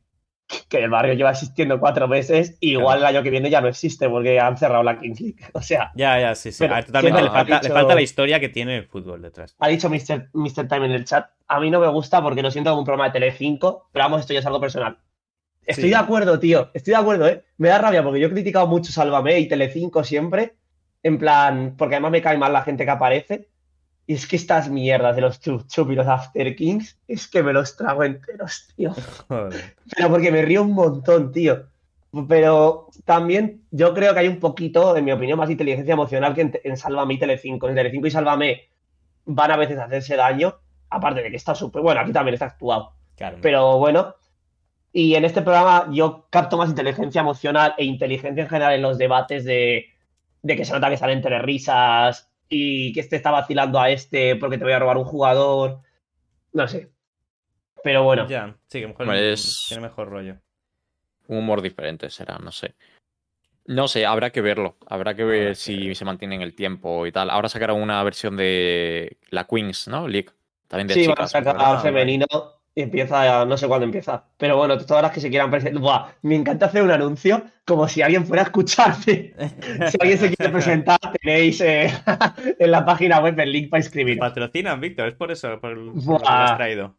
que el barrio lleva existiendo cuatro meses y igual el año que viene ya no existe porque han cerrado la Kings League. O sea, Ya, ya, sí, sí. Pero A ver, totalmente. Le falta, ha dicho- le falta la historia que tiene el fútbol detrás. ha dicho Mr. Mr. Time en el chat, a mí no me gusta porque lo siento como un programa de Telecinco, pero vamos, esto ya es algo personal. Estoy Sí. de acuerdo, tío, estoy de acuerdo, ¿eh? Me da rabia porque yo he criticado mucho Sálvame y Telecinco siempre, en plan, porque además me cae mal la gente que aparece, y es que estas mierdas de los Chup Chup y los After Kings, es que me los trago enteros, tío. Joder. Pero porque me río un montón, tío. Pero también yo creo que hay un poquito, en mi opinión, más inteligencia emocional que en, en Sálvame y Telecinco. En Telecinco y Sálvame van a veces a hacerse daño, aparte de que está súper... Bueno, aquí también está actuado. Claro. Pero bueno, y en este programa yo capto más inteligencia emocional e inteligencia en general en los debates de, de que se nota que salen entre risas y que este está vacilando a este porque te voy a robar un jugador. No sé. Pero bueno. Ya, sí, que a mejor es- tiene mejor rollo. un humor diferente será, no sé. No sé, habrá que verlo. Habrá que ver si se mantiene en el tiempo y tal. Ahora sacaron una versión de la Queens, ¿no? League. También de Sí, van a chicas. sacar ¿verdad? femenino empieza, no sé cuándo empieza. Pero bueno, todas las que se quieran presentar. Buah, me encanta hacer un anuncio como si alguien fuera a escucharte. Si alguien se quiere presentar, tenéis eh, en la página web el link para inscribir. Patrocinan, Víctor, es por eso, por, el- por Buah. lo que has traído.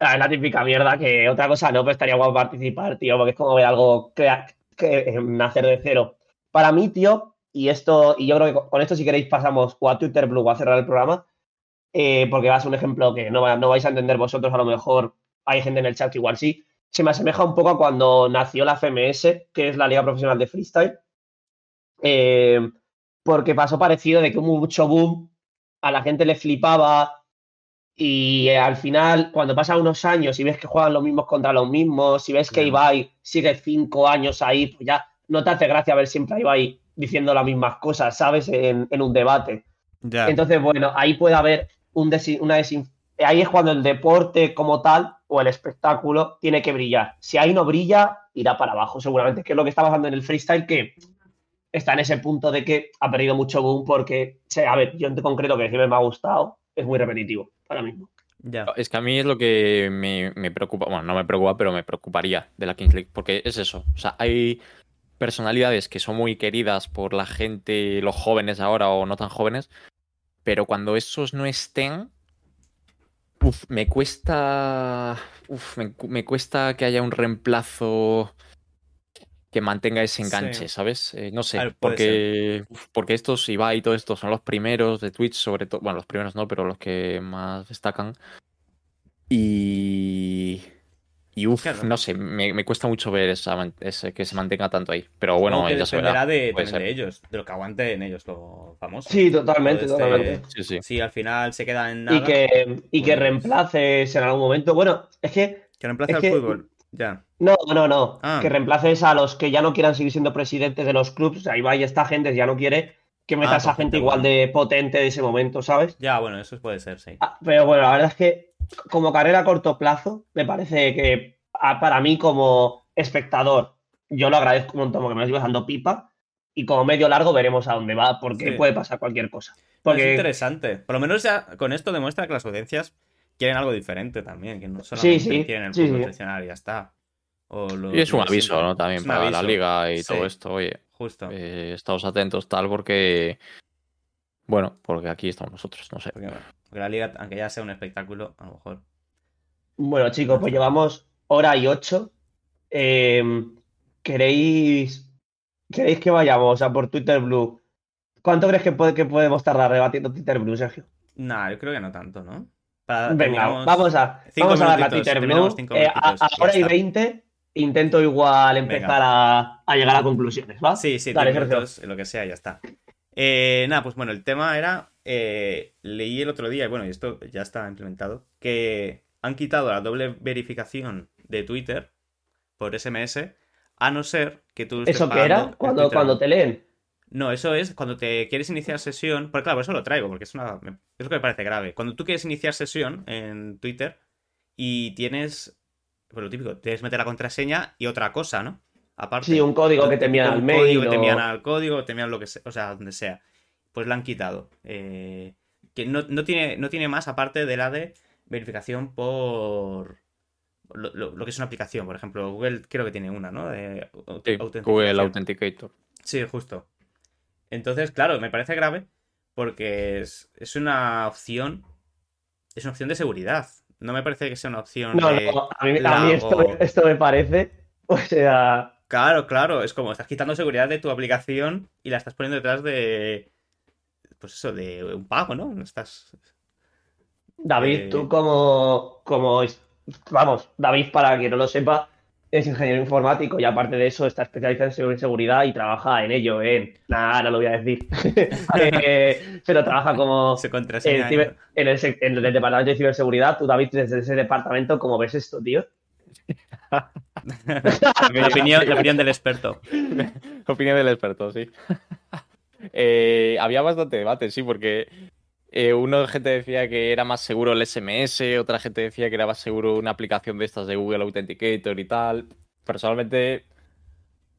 Ah, es la típica mierda que otra cosa no, pero estaría guapo participar, tío, porque es como ver algo crea- que, eh, nacer de cero. Para mí, tío, y esto, y yo creo que con- con esto, si queréis, pasamos o a Twitter Blue o a cerrar el programa, eh, porque va a ser un ejemplo que no, no vais a entender vosotros, a lo mejor hay gente en el chat que igual sí. Se me asemeja un poco a cuando nació la FMS, que es la Liga Profesional de Freestyle. Eh, porque pasó parecido de que hubo mucho boom, a la gente le flipaba, y eh, al final, cuando pasan unos años y ves que juegan los mismos contra los mismos, si ves que. Ibai sigue cinco años ahí, pues ya no te hace gracia ver siempre a Ibai diciendo las mismas cosas, ¿sabes? En, en un debate. Entonces, bueno, ahí puede haber un desi- una desin- Ahí es cuando el deporte como tal o el espectáculo tiene que brillar. Si ahí no brilla, irá para abajo seguramente, que es lo que está pasando en el freestyle, que está en ese punto de que ha perdido mucho boom porque, o sea, a ver, yo en concreto que siempre me ha gustado, es muy repetitivo ahora mismo. ya. Es que a mí es lo que me, me preocupa, bueno, no me preocupa, pero me preocuparía de la Kings League, porque es eso, o sea, hay personalidades que son muy queridas por la gente, los jóvenes ahora o no tan jóvenes, pero cuando esos no estén, uf, me cuesta, uf, me, cu- me cuesta que haya un reemplazo que mantenga ese enganche, Sí. ¿sabes? Eh, no sé, ver, porque, uf, porque estos, Ibai y todo esto son los primeros de Twitch, sobre todo, bueno, los primeros no, pero los que más destacan. Y. Y uff, Claro. no sé, me, me cuesta mucho ver esa, ese, que se mantenga tanto ahí. Pero bueno, que ya se dependerá verá. de, de ellos, de lo que aguanten ellos, lo famoso. Sí, totalmente, este- totalmente. Sí, sí. Si al final se queda en nada, Y que, y que pues- reemplaces en algún momento. Bueno, es que que reemplace al que- fútbol. Ya. no, no, no. Ah. Que reemplaces a los que ya no quieran seguir siendo presidentes de los clubs. Ahí va y esta gente ya no quiere que meta Ah, a gente igual de potente de ese momento, ¿sabes? Ya, bueno, eso puede ser, sí. Ah, Pero bueno, la verdad es que como carrera a corto plazo, me parece que para mí como espectador, yo lo agradezco un montón porque me lo estoy pipa. Y como medio largo veremos a dónde va, porque Sí. puede pasar cualquier cosa. Es interesante. Por lo menos ya con esto demuestra que las audiencias quieren algo diferente también, que no solamente sí, quieren el sí, fútbol sí. tradicional y ya está. O lo- Y es un aviso, siempre. ¿no? También para la liga y Sí. todo esto. Oye, Justo. eh, estamos atentos, tal, porque. Bueno, porque aquí estamos nosotros, no sé. Porque, bueno, porque la liga, aunque ya sea un espectáculo, a lo mejor. Bueno, chicos, pues llevamos hora y ocho. Eh, ¿queréis, ¿Queréis que vayamos a por Twitter Blue? ¿Cuánto crees que, puede- que podemos tardar rebatiendo Twitter Blue, Sergio? Nah, yo creo que no tanto, ¿no? Para, Venga, vamos a, vamos a dar la Twitter Blue. Eh, a, hora y. 20 intento igual empezar a, a llegar a conclusiones, ¿va? Sí, sí, Dale, minutos, lo que sea, ya está. Eh, nada, pues bueno, el tema era. eh, leí el otro día, y bueno, y esto ya está implementado, que han quitado la doble verificación de Twitter por SMS, a no ser que tú estés ¿Eso qué era? Cuando, cuando te leen. No, eso es cuando te quieres iniciar sesión. Porque claro, por eso lo traigo, porque es una. Es lo que me parece grave. Cuando tú quieres iniciar sesión en Twitter y tienes. Pues lo típico, tienes que meter la contraseña y otra cosa, ¿no? Aparte. Sí, un código que te envían al mail. código que te o- envían al código, te envían lo que sea, o sea, donde sea. Pues la han quitado. Eh, que no, no tiene, no tiene más aparte de la de verificación por. Lo, lo- lo que es una aplicación, por ejemplo, Google creo que tiene una, ¿no? De Sí. Google Authenticator. Sí, justo. Entonces, claro, me parece grave porque es, es una opción. Es una opción de seguridad. No me parece que sea una opción No, de. no, a mí, a la mí esto, o- esto me parece. O sea, Claro, claro, es como estás quitando seguridad de tu aplicación y la estás poniendo detrás de. Pues eso, de un pago, ¿no? Estás. David, Eh, tú como, como, es- vamos, David, para quien no lo sepa, es ingeniero informático y aparte de eso está especializado en segu- seguridad y trabaja en ello, en, nada, no lo voy a decir, Eh, pero trabaja como Se en, ciber- en el, sec- en el departamento de ciberseguridad. Tú, David, desde ese departamento, ¿cómo ves esto, tío? la, opinión, la opinión del experto. Opinión del experto, sí. Eh, había bastante debate, sí, porque eh, una gente decía que era más seguro el SMS, otra gente decía que era más seguro una aplicación de estas de Google Authenticator y tal. Personalmente,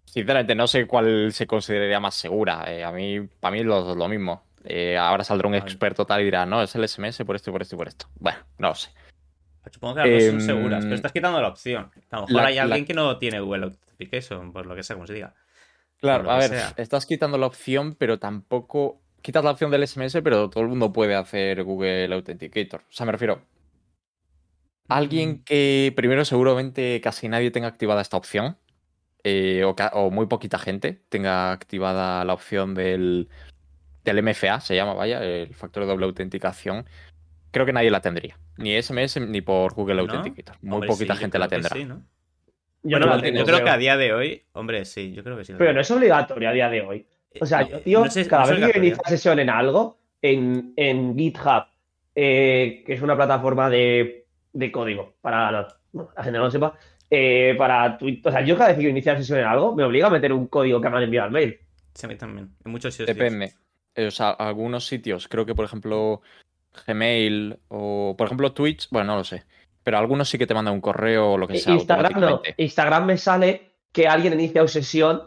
sinceramente, no sé cuál se consideraría más segura. Eh, a mí, para mí, lo, lo mismo. Eh, ahora saldrá un experto tal y dirá, no, es el SMS por esto y por esto y por esto. Bueno, no lo sé. Supongo que las dos son Em, seguras, pero estás quitando la opción. A lo mejor la- hay alguien la- que no tiene Google Authentication, por lo que sea, como se diga. Claro, a ver, sea. estás quitando la opción, pero tampoco. Quitas la opción del SMS, pero todo el mundo puede hacer Google Authenticator. O sea, me refiero. Alguien que primero seguramente casi nadie tenga activada esta opción. eh, o, muy poquita gente tenga activada la opción del, del MFA, se llama, vaya, el factor de doble autenticación. Creo que nadie la tendría. Ni SMS ni por Google ¿No? Authenticator. Muy Hombre, poquita sí, gente la creo que tendrá. sí, ¿no? Yo Bueno, no la yo creo que a día de hoy, hombre, sí, yo creo que sí. Pero no es obligatorio a día de hoy. O sea, Eh, yo, tío, no sé- cada no vez que obligatorio. inicia sesión en algo, en, en GitHub, eh, que es una plataforma de, de código, para bueno, la gente no lo sepa, eh, para Twitter. O sea, yo cada vez que iniciar sesión en algo, me obliga a meter un código que me han enviado al mail. Sí, a mí también. En muchos sitios. Depende. Eh, O sea, algunos sitios, creo que por ejemplo Gmail o por ejemplo Twitch, bueno, no lo sé. Pero algunos sí que te mandan un correo o lo que sea Instagram no. Instagram me sale que alguien inicia sesión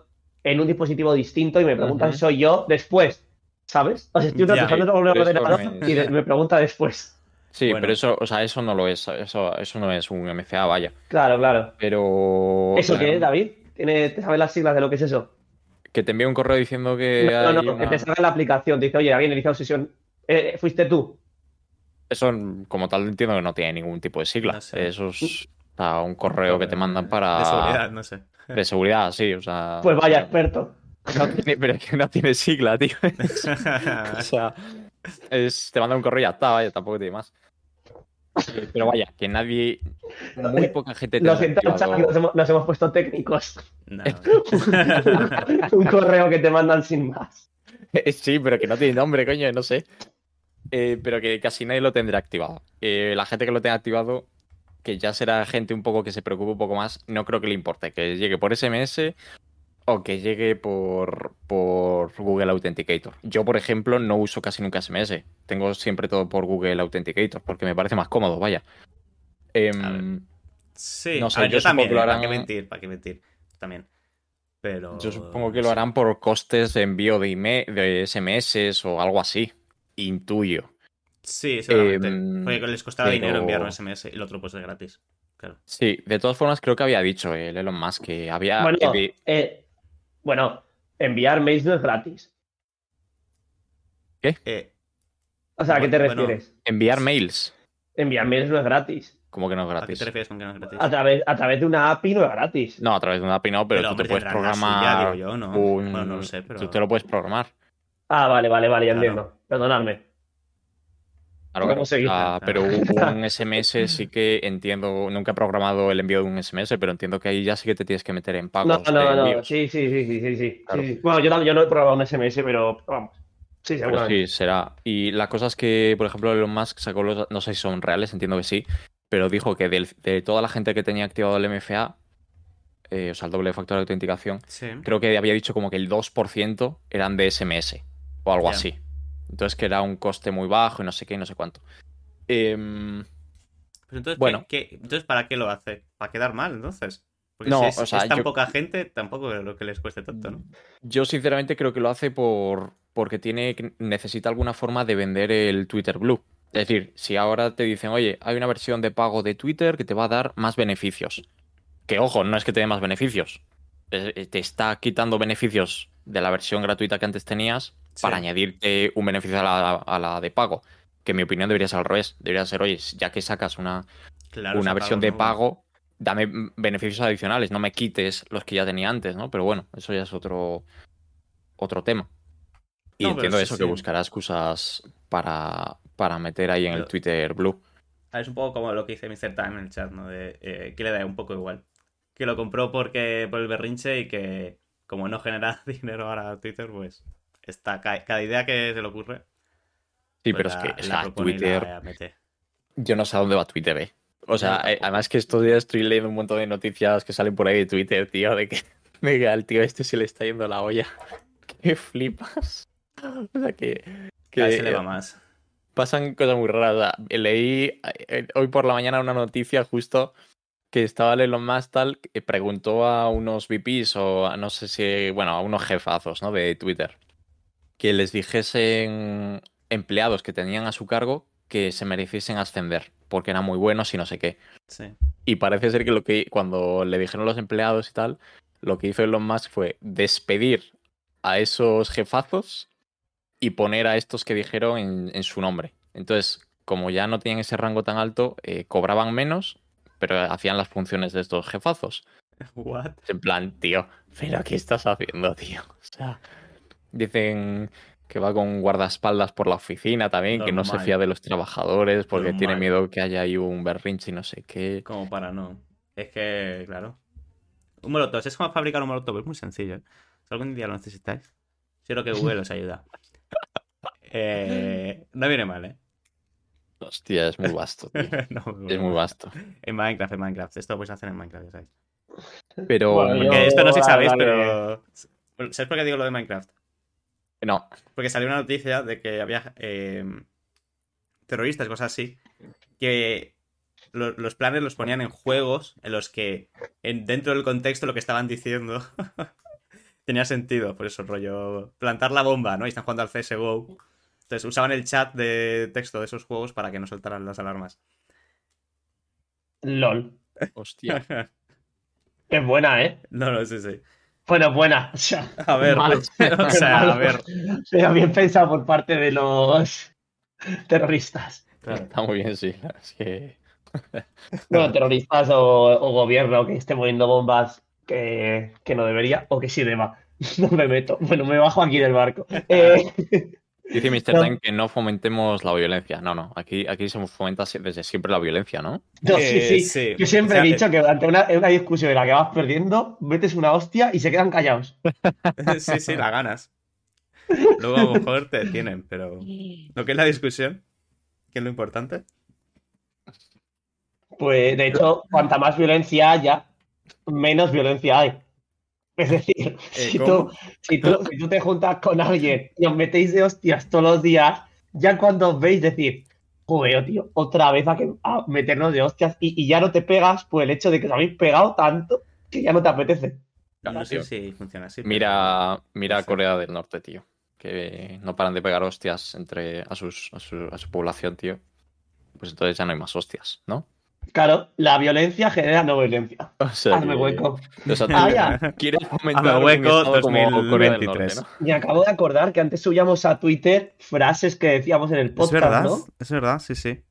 en un dispositivo distinto y me pregunta Ujú. si soy yo después. ¿Sabes? O sea, estoy pero eso ordenador y me pregunta después. Sí, Bueno. pero eso, o sea, eso no lo es. Eso, eso no es un MFA, vaya. Claro, claro. Pero. ¿Eso claro, qué es, David? ¿Tiene, ¿Te sabes las siglas de lo que es eso? Que te envíe un correo diciendo que. No, no, hay no, que una- te salga en la aplicación. Te dice, oye, había iniciado sesión. Eh, ¿Fuiste tú? Eso, como tal, entiendo que no tiene ningún tipo de sigla. No sé. Eso es o sea, un correo que te mandan para. De seguridad, no sé. De seguridad, sí, o sea. Pues vaya experto. No tiene- pero es que no tiene sigla, tío. O sea, es, te manda un correo y ya está, vaya, tampoco tiene más. Eh, Pero vaya, que nadie, muy poca gente Lo tenga siento, nos hemos, nos hemos puesto técnicos. No. un correo que te mandan sin más. Sí, pero que no tiene nombre, coño, no sé. Eh, pero que casi nadie lo tendrá activado. Eh, la gente que lo tenga activado, que ya será gente un poco que se preocupe un poco más, no creo que le importe que llegue por SMS o que llegue por, por Google Authenticator. Yo, por ejemplo, no uso casi nunca SMS. Tengo siempre todo por Google Authenticator porque me parece más cómodo, vaya. Em. Sí, No sé, ver, yo yo, supongo también, que lo ¿eh? ¿para harán- qué mentir? ¿Para qué mentir? También. Pero. Yo supongo que lo harán por costes de envío de, email, de SMS o algo así. Intuyo. Sí, seguramente. Em, Porque les costaba pero- dinero enviar un SMS y el otro pues es gratis. Claro. Sí, de todas formas creo que había dicho el Elon Musk que había... bueno, eh, bueno, enviar mails no es gratis. Eh, O sea, ¿a qué te Bueno, refieres? enviar mails. Enviar mails no es gratis. Como que no es ¿A qué gratis. te refieres con que no es gratis? A través, a través de una API no es gratis. No, a través de una API no, pero, tú hombre, te puedes programar suya, digo yo, ¿no? un... Bueno, no lo sé, pero. Tú te lo puedes programar. Ah, vale, vale, vale, ya Claro. entiendo. Perdonadme. Claro. Ah, pero un SMS sí que entiendo, nunca he programado el envío de un SMS, pero entiendo que ahí ya sí que te tienes que meter en No, pagos de no, no. envíos. Sí, sí, sí, sí, sí, sí. Claro. sí. Bueno, yo, yo no he probado un SMS, pero vamos. Sí, Pero sí, será. Y la cosa es que, por ejemplo, Elon Musk sacó los, no sé si son reales, entiendo que sí, pero dijo que del- de toda la gente que tenía activado el MFA, eh, o sea, el doble factor de autenticación, Sí. creo que había dicho como que el 2% eran de SMS o algo así. Entonces que era un coste muy bajo y no sé qué y no sé cuánto. Pues entonces, Bueno. ¿qué- qué- entonces, ¿para qué lo hace? ¿Para quedar mal, entonces? Porque No, si es, o sea, es tan yo- poca gente, tampoco es lo que les cueste tanto, ¿no? yo sinceramente creo que lo hace por porque tiene necesita alguna forma de vender el Twitter Blue. Es decir, si ahora te dicen, oye, hay una versión de pago de Twitter que te va a dar más beneficios. Que ojo, no es que te dé más beneficios. eh, Te está quitando beneficios de la versión gratuita que antes tenías para Sí. añadirte un beneficio a la, a la de pago. Que en mi opinión debería ser al revés. Debería ser, oye, ya que sacas una, Claro, una versión pago, de ¿no? pago, dame beneficios adicionales, no me quites los que ya tenía antes, ¿no? Pero bueno, eso ya es otro, otro tema. Y No, entiendo eso, sí. que buscará excusas para, para meter ahí en el Twitter Blue. Ah, Es un poco como lo que dice Mr. Time en el chat, ¿no? De, eh, que le da un poco igual. Que lo compró porque por el berrinche y que como no genera dinero ahora Twitter, pues está ca- cada idea que se le ocurre. Sí, pues pero la- es que, la Twitter, la yo no sé a dónde va Twitter, ¿eh? O sea, eh, además que estos días estoy leyendo un montón de noticias que salen por ahí de Twitter, tío, de que, de que al tío este se le está yendo la olla. Que flipas. O sea, que... que Cada vez se le va más. pasan cosas muy raras. Sea, leí eh, hoy por la mañana una noticia justo que estaba Elon Musk tal, que preguntó a unos VPs o a no sé si, bueno, a unos jefazos, ¿no? De Twitter, que les dijesen empleados que tenían a su cargo que se mereciesen ascender porque eran muy buenos y no sé qué. Sí. Y parece ser que lo que cuando le dijeron los empleados y tal, lo que hizo Elon Musk fue despedir a esos jefazos y poner a estos que dijeron en, en su nombre. Entonces, como ya no tenían ese rango tan alto, eh, cobraban menos, pero hacían las funciones de estos jefazos. What? En plan, tío, ¿pero qué estás haciendo, tío? O sea, dicen que va con guardaespaldas por la oficina también, que no se fía de los trabajadores porque tiene miedo que haya ahí un berrinche y no sé qué. Como para no. Es que, claro. Un molotov. Es como fabricar un molotov. Es muy sencillo. ¿eh? Si algún día lo necesitáis, seguro que Google os ayuda. Eh, no viene mal, ¿eh? Hostia, es muy vasto, tío. No, Es muy vasto. En Minecraft, en Minecraft. Esto lo podéis hacer en Minecraft, ya sabéis. Pero Bueno, yo- Que esto no sé si sabéis, pero. ¿Sabes por qué digo lo de Minecraft? No, Porque salió una noticia de que había eh, terroristas, cosas así, que lo- los planes los ponían en juegos en los que en- dentro del contexto lo que estaban diciendo tenía sentido. Por eso, rollo, plantar la bomba, ¿no? Y están jugando al CSGO. Entonces usaban el chat de texto de esos juegos para que no soltaran las alarmas. LOL. hostia. Es buena, ¿eh? No, no, sí, sí. Bueno, buena. O sea, A ver, o sea, a ver. Pero bien pensado por parte de los terroristas. Claro. Está muy bien, sí. Es que... Bueno, terroristas o, o gobierno que esté poniendo bombas que, que no debería o que sí deba. No me meto. Bueno, me bajo aquí del barco. Eh, Dice Mr. Time que no fomentemos la violencia. No, no. Aquí, aquí se fomenta desde siempre la violencia, ¿no? no, sí, Eh, sí. sí. Yo siempre O sea, he dicho que durante una, una discusión en la que vas perdiendo, metes una hostia y se quedan callados. Sí, sí, la ganas. Luego a lo mejor te detienen, pero lo que es la discusión, que es lo importante. Pues de hecho, cuanta más violencia haya, menos violencia hay. Es decir, si, Eh, ¿cómo? tú, si, tú, si tú te juntas con alguien y os metéis de hostias todos los días, ya cuando os veis decir, joder, tío, otra vez a, que, a meternos de hostias y, y ya no te pegas por el hecho de que os habéis pegado tanto que ya no te apetece. No sé tío. si funciona así. pero- Mira, mira. Corea del Norte, tío. Que no paran de pegar hostias entre a, sus, a, su, a su población, tío. Pues entonces ya no hay más hostias, ¿no? Claro, la violencia genera no violencia. O sea, Hazme que- hueco. o sea, tú Ah, ya. quieres fomentar hueco estado como Corea del 2023. Norte, ¿no? Me acabo de acordar que antes subíamos a Twitter frases que decíamos en el Es podcast, verdad, ¿no? es verdad, sí, sí.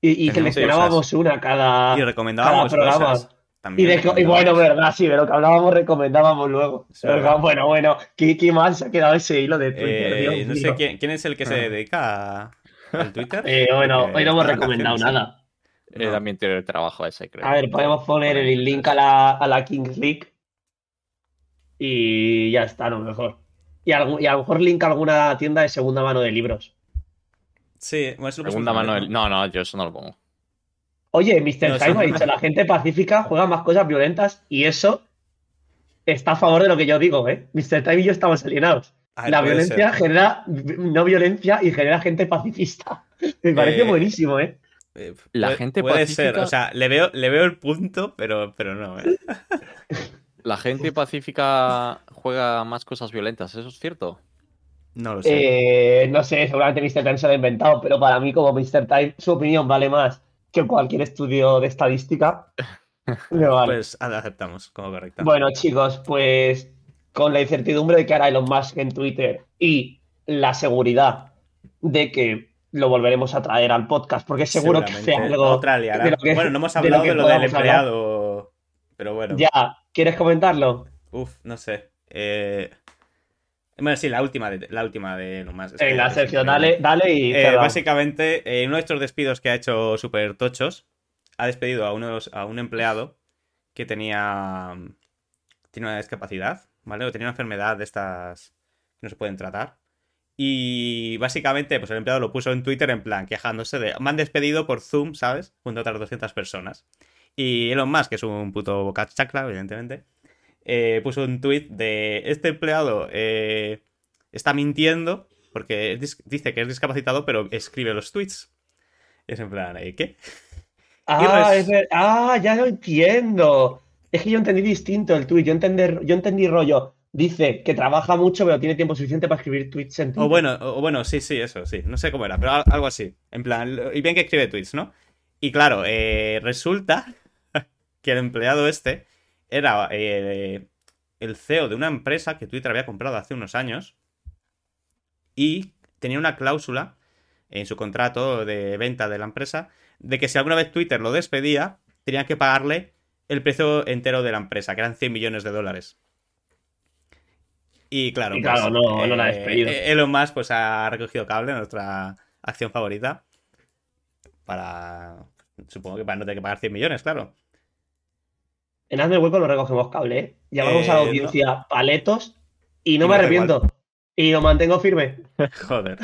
Y, y Tenemos seleccionábamos una cada. Y recomendábamos cada programa. cosas. Y, de, y bueno, verdad, sí, de lo que hablábamos recomendábamos luego. Es. Pero, bueno, bueno, qué, qué mal se ha quedado ese hilo de Twitter, Eh, Dios no mío. sé quién, quién es el que se Ah. dedica a- al Twitter. Eh, bueno, hoy no hemos de recomendado nada. También tiene el trabajo ese, creo. A ver, podemos poner el link a la, a la Kings League y ya está, a lo mejor. Y, algún- y a lo mejor link a alguna tienda de segunda mano de libros. Sí, bueno, eso lo Segunda mano. vez, No, no, yo eso no lo pongo. Oye, Mr. No, Time sí. ha dicho, la gente pacífica juega más cosas violentas y eso está a favor de lo que yo digo, ¿eh? Mr. Time y yo estamos alienados. A ver, la violencia ser. genera no violencia y genera gente pacifista. Me parece Eh, buenísimo, ¿eh? Eh, La puede- gente puede ser, pacífica- o sea, le veo, le veo el punto, pero, pero no, ¿eh? La gente pacífica juega más cosas violentas, ¿eso es cierto? No lo sé. Eh, no sé, seguramente Mr. Time se lo ha inventado, pero para mí, como Mr. Time, su opinión vale más que cualquier estudio de estadística. Me vale. Pues aceptamos como correcta. Bueno, chicos, pues con la incertidumbre de que hará Elon Musk en Twitter y la seguridad de que lo volveremos a traer al podcast, porque seguro que hace algo. Otra lo que- bueno, no hemos de lo hablado que de lo, del podamos hablar. empleado. Pero bueno. Ya, ¿quieres comentarlo? Uf, no sé. Eh, Bueno, sí, la última de, la última de Musk. Es es Sergio, increíble. dale, dale y Eh, básicamente, eh, uno de estos despidos que ha hecho super tochos ha despedido a, unos, a un empleado que tenía, tiene una discapacidad, ¿vale? O tenía una enfermedad de estas que no se pueden tratar. Y básicamente, pues el empleado lo puso en Twitter en plan, quejándose de, me han despedido por Zoom, ¿sabes? Junto a otras 200 personas. Y Elon Musk, que es un puto boca chacla, evidentemente, eh, puso un tweet de, este empleado eh, está mintiendo porque dice que es discapacitado, pero escribe los tweets. Es en plan, ¿eh, ¿qué? Ah, res- es ver- ah, ya lo entiendo. Es que yo entendí distinto el tuit. Yo, entender, yo entendí rollo. Dice que trabaja mucho, pero tiene tiempo suficiente para escribir tweets en O Twitter. bueno, o bueno, sí, sí, eso, sí. No sé cómo era, pero al- algo así. En plan, y bien que escribe tweets, ¿no? Y claro, eh, resulta que el empleado este era eh, el CEO de una empresa que Twitter había comprado hace unos años y tenía una cláusula en su contrato de venta de la empresa de que si alguna vez Twitter lo despedía, tenían que pagarle el precio entero de la empresa, que eran 100 millones de dólares. Y claro, Y claro, no- no la ha eh, despedido. Elon Musk pues, ha recogido cable, nuestra acción favorita, para, supongo que para no tener que pagar 100 millones, claro. En Hazme el Hueco lo recogemos cable, ¿eh? Llamamos a la Eh, audiencia paletos y no Y me arrepiento. Y lo mantengo firme. Joder.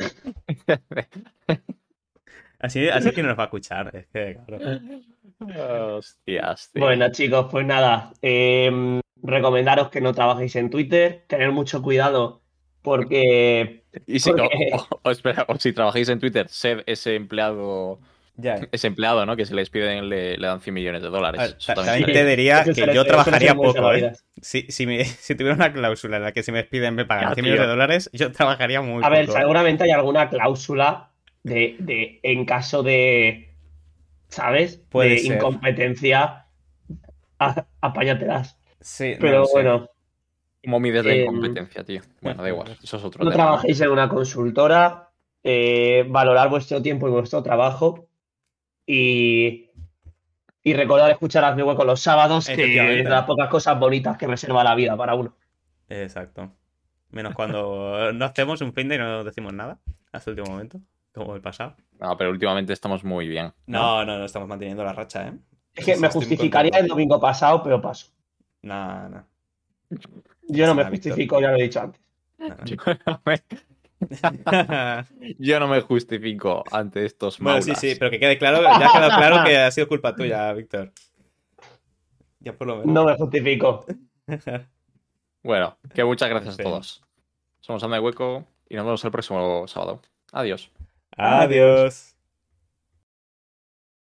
Así, así que no nos va a escuchar. Es que, claro. Hostias, tío. Bueno, chicos, pues nada. em, recomendaros que no trabajéis en Twitter. Tener mucho cuidado porque. Y si, porque- o, o- o espera, o si trabajáis en Twitter, sed ese empleado, Ya. ese empleado, ¿no? Que si le despiden le, le dan 100 millones de dólares. A ver, Eso ta- también te diría Eso que yo ser- trabajaría ser poco, ¿eh? Si, si, me- si tuviera una cláusula en la que si me despiden me pagan Ya, 100 millones de dólares, yo trabajaría muy A ver, poco. ¿eh? seguramente hay alguna cláusula de, de en caso de. ¿Sabes? Puede de ser. incompetencia. Apáñatelas. Sí, Pero bueno, ¿Cómo mides la Em, incompetencia, tío? Bueno, da igual, eso es otro no tema. trabajéis en una consultora. eh, valorar vuestro tiempo y vuestro trabajo. Y. Y recordar escuchar Hazme Hueco los sábados, que es de las pocas cosas bonitas que reserva la vida para uno. Exacto. Menos cuando no hacemos un fin de y no decimos nada hasta el último momento, como el pasado. No, pero últimamente estamos muy bien. No, no, no estamos manteniendo la racha, ¿eh? Es que me justificaría el domingo pasado, pero paso. No, no. Yo no me Ah, justifico, ya lo he dicho antes. no. Yo no me, justifico ante estos Bueno, sí, maulas. sí, pero que quede claro, ya ha quedado claro que ha sido culpa tuya, Víctor. Ya por lo menos. No me justifico. Bueno, que muchas gracias a todos. Somos Anda de Hueco y nos vemos el próximo sábado. Adiós. Adiós.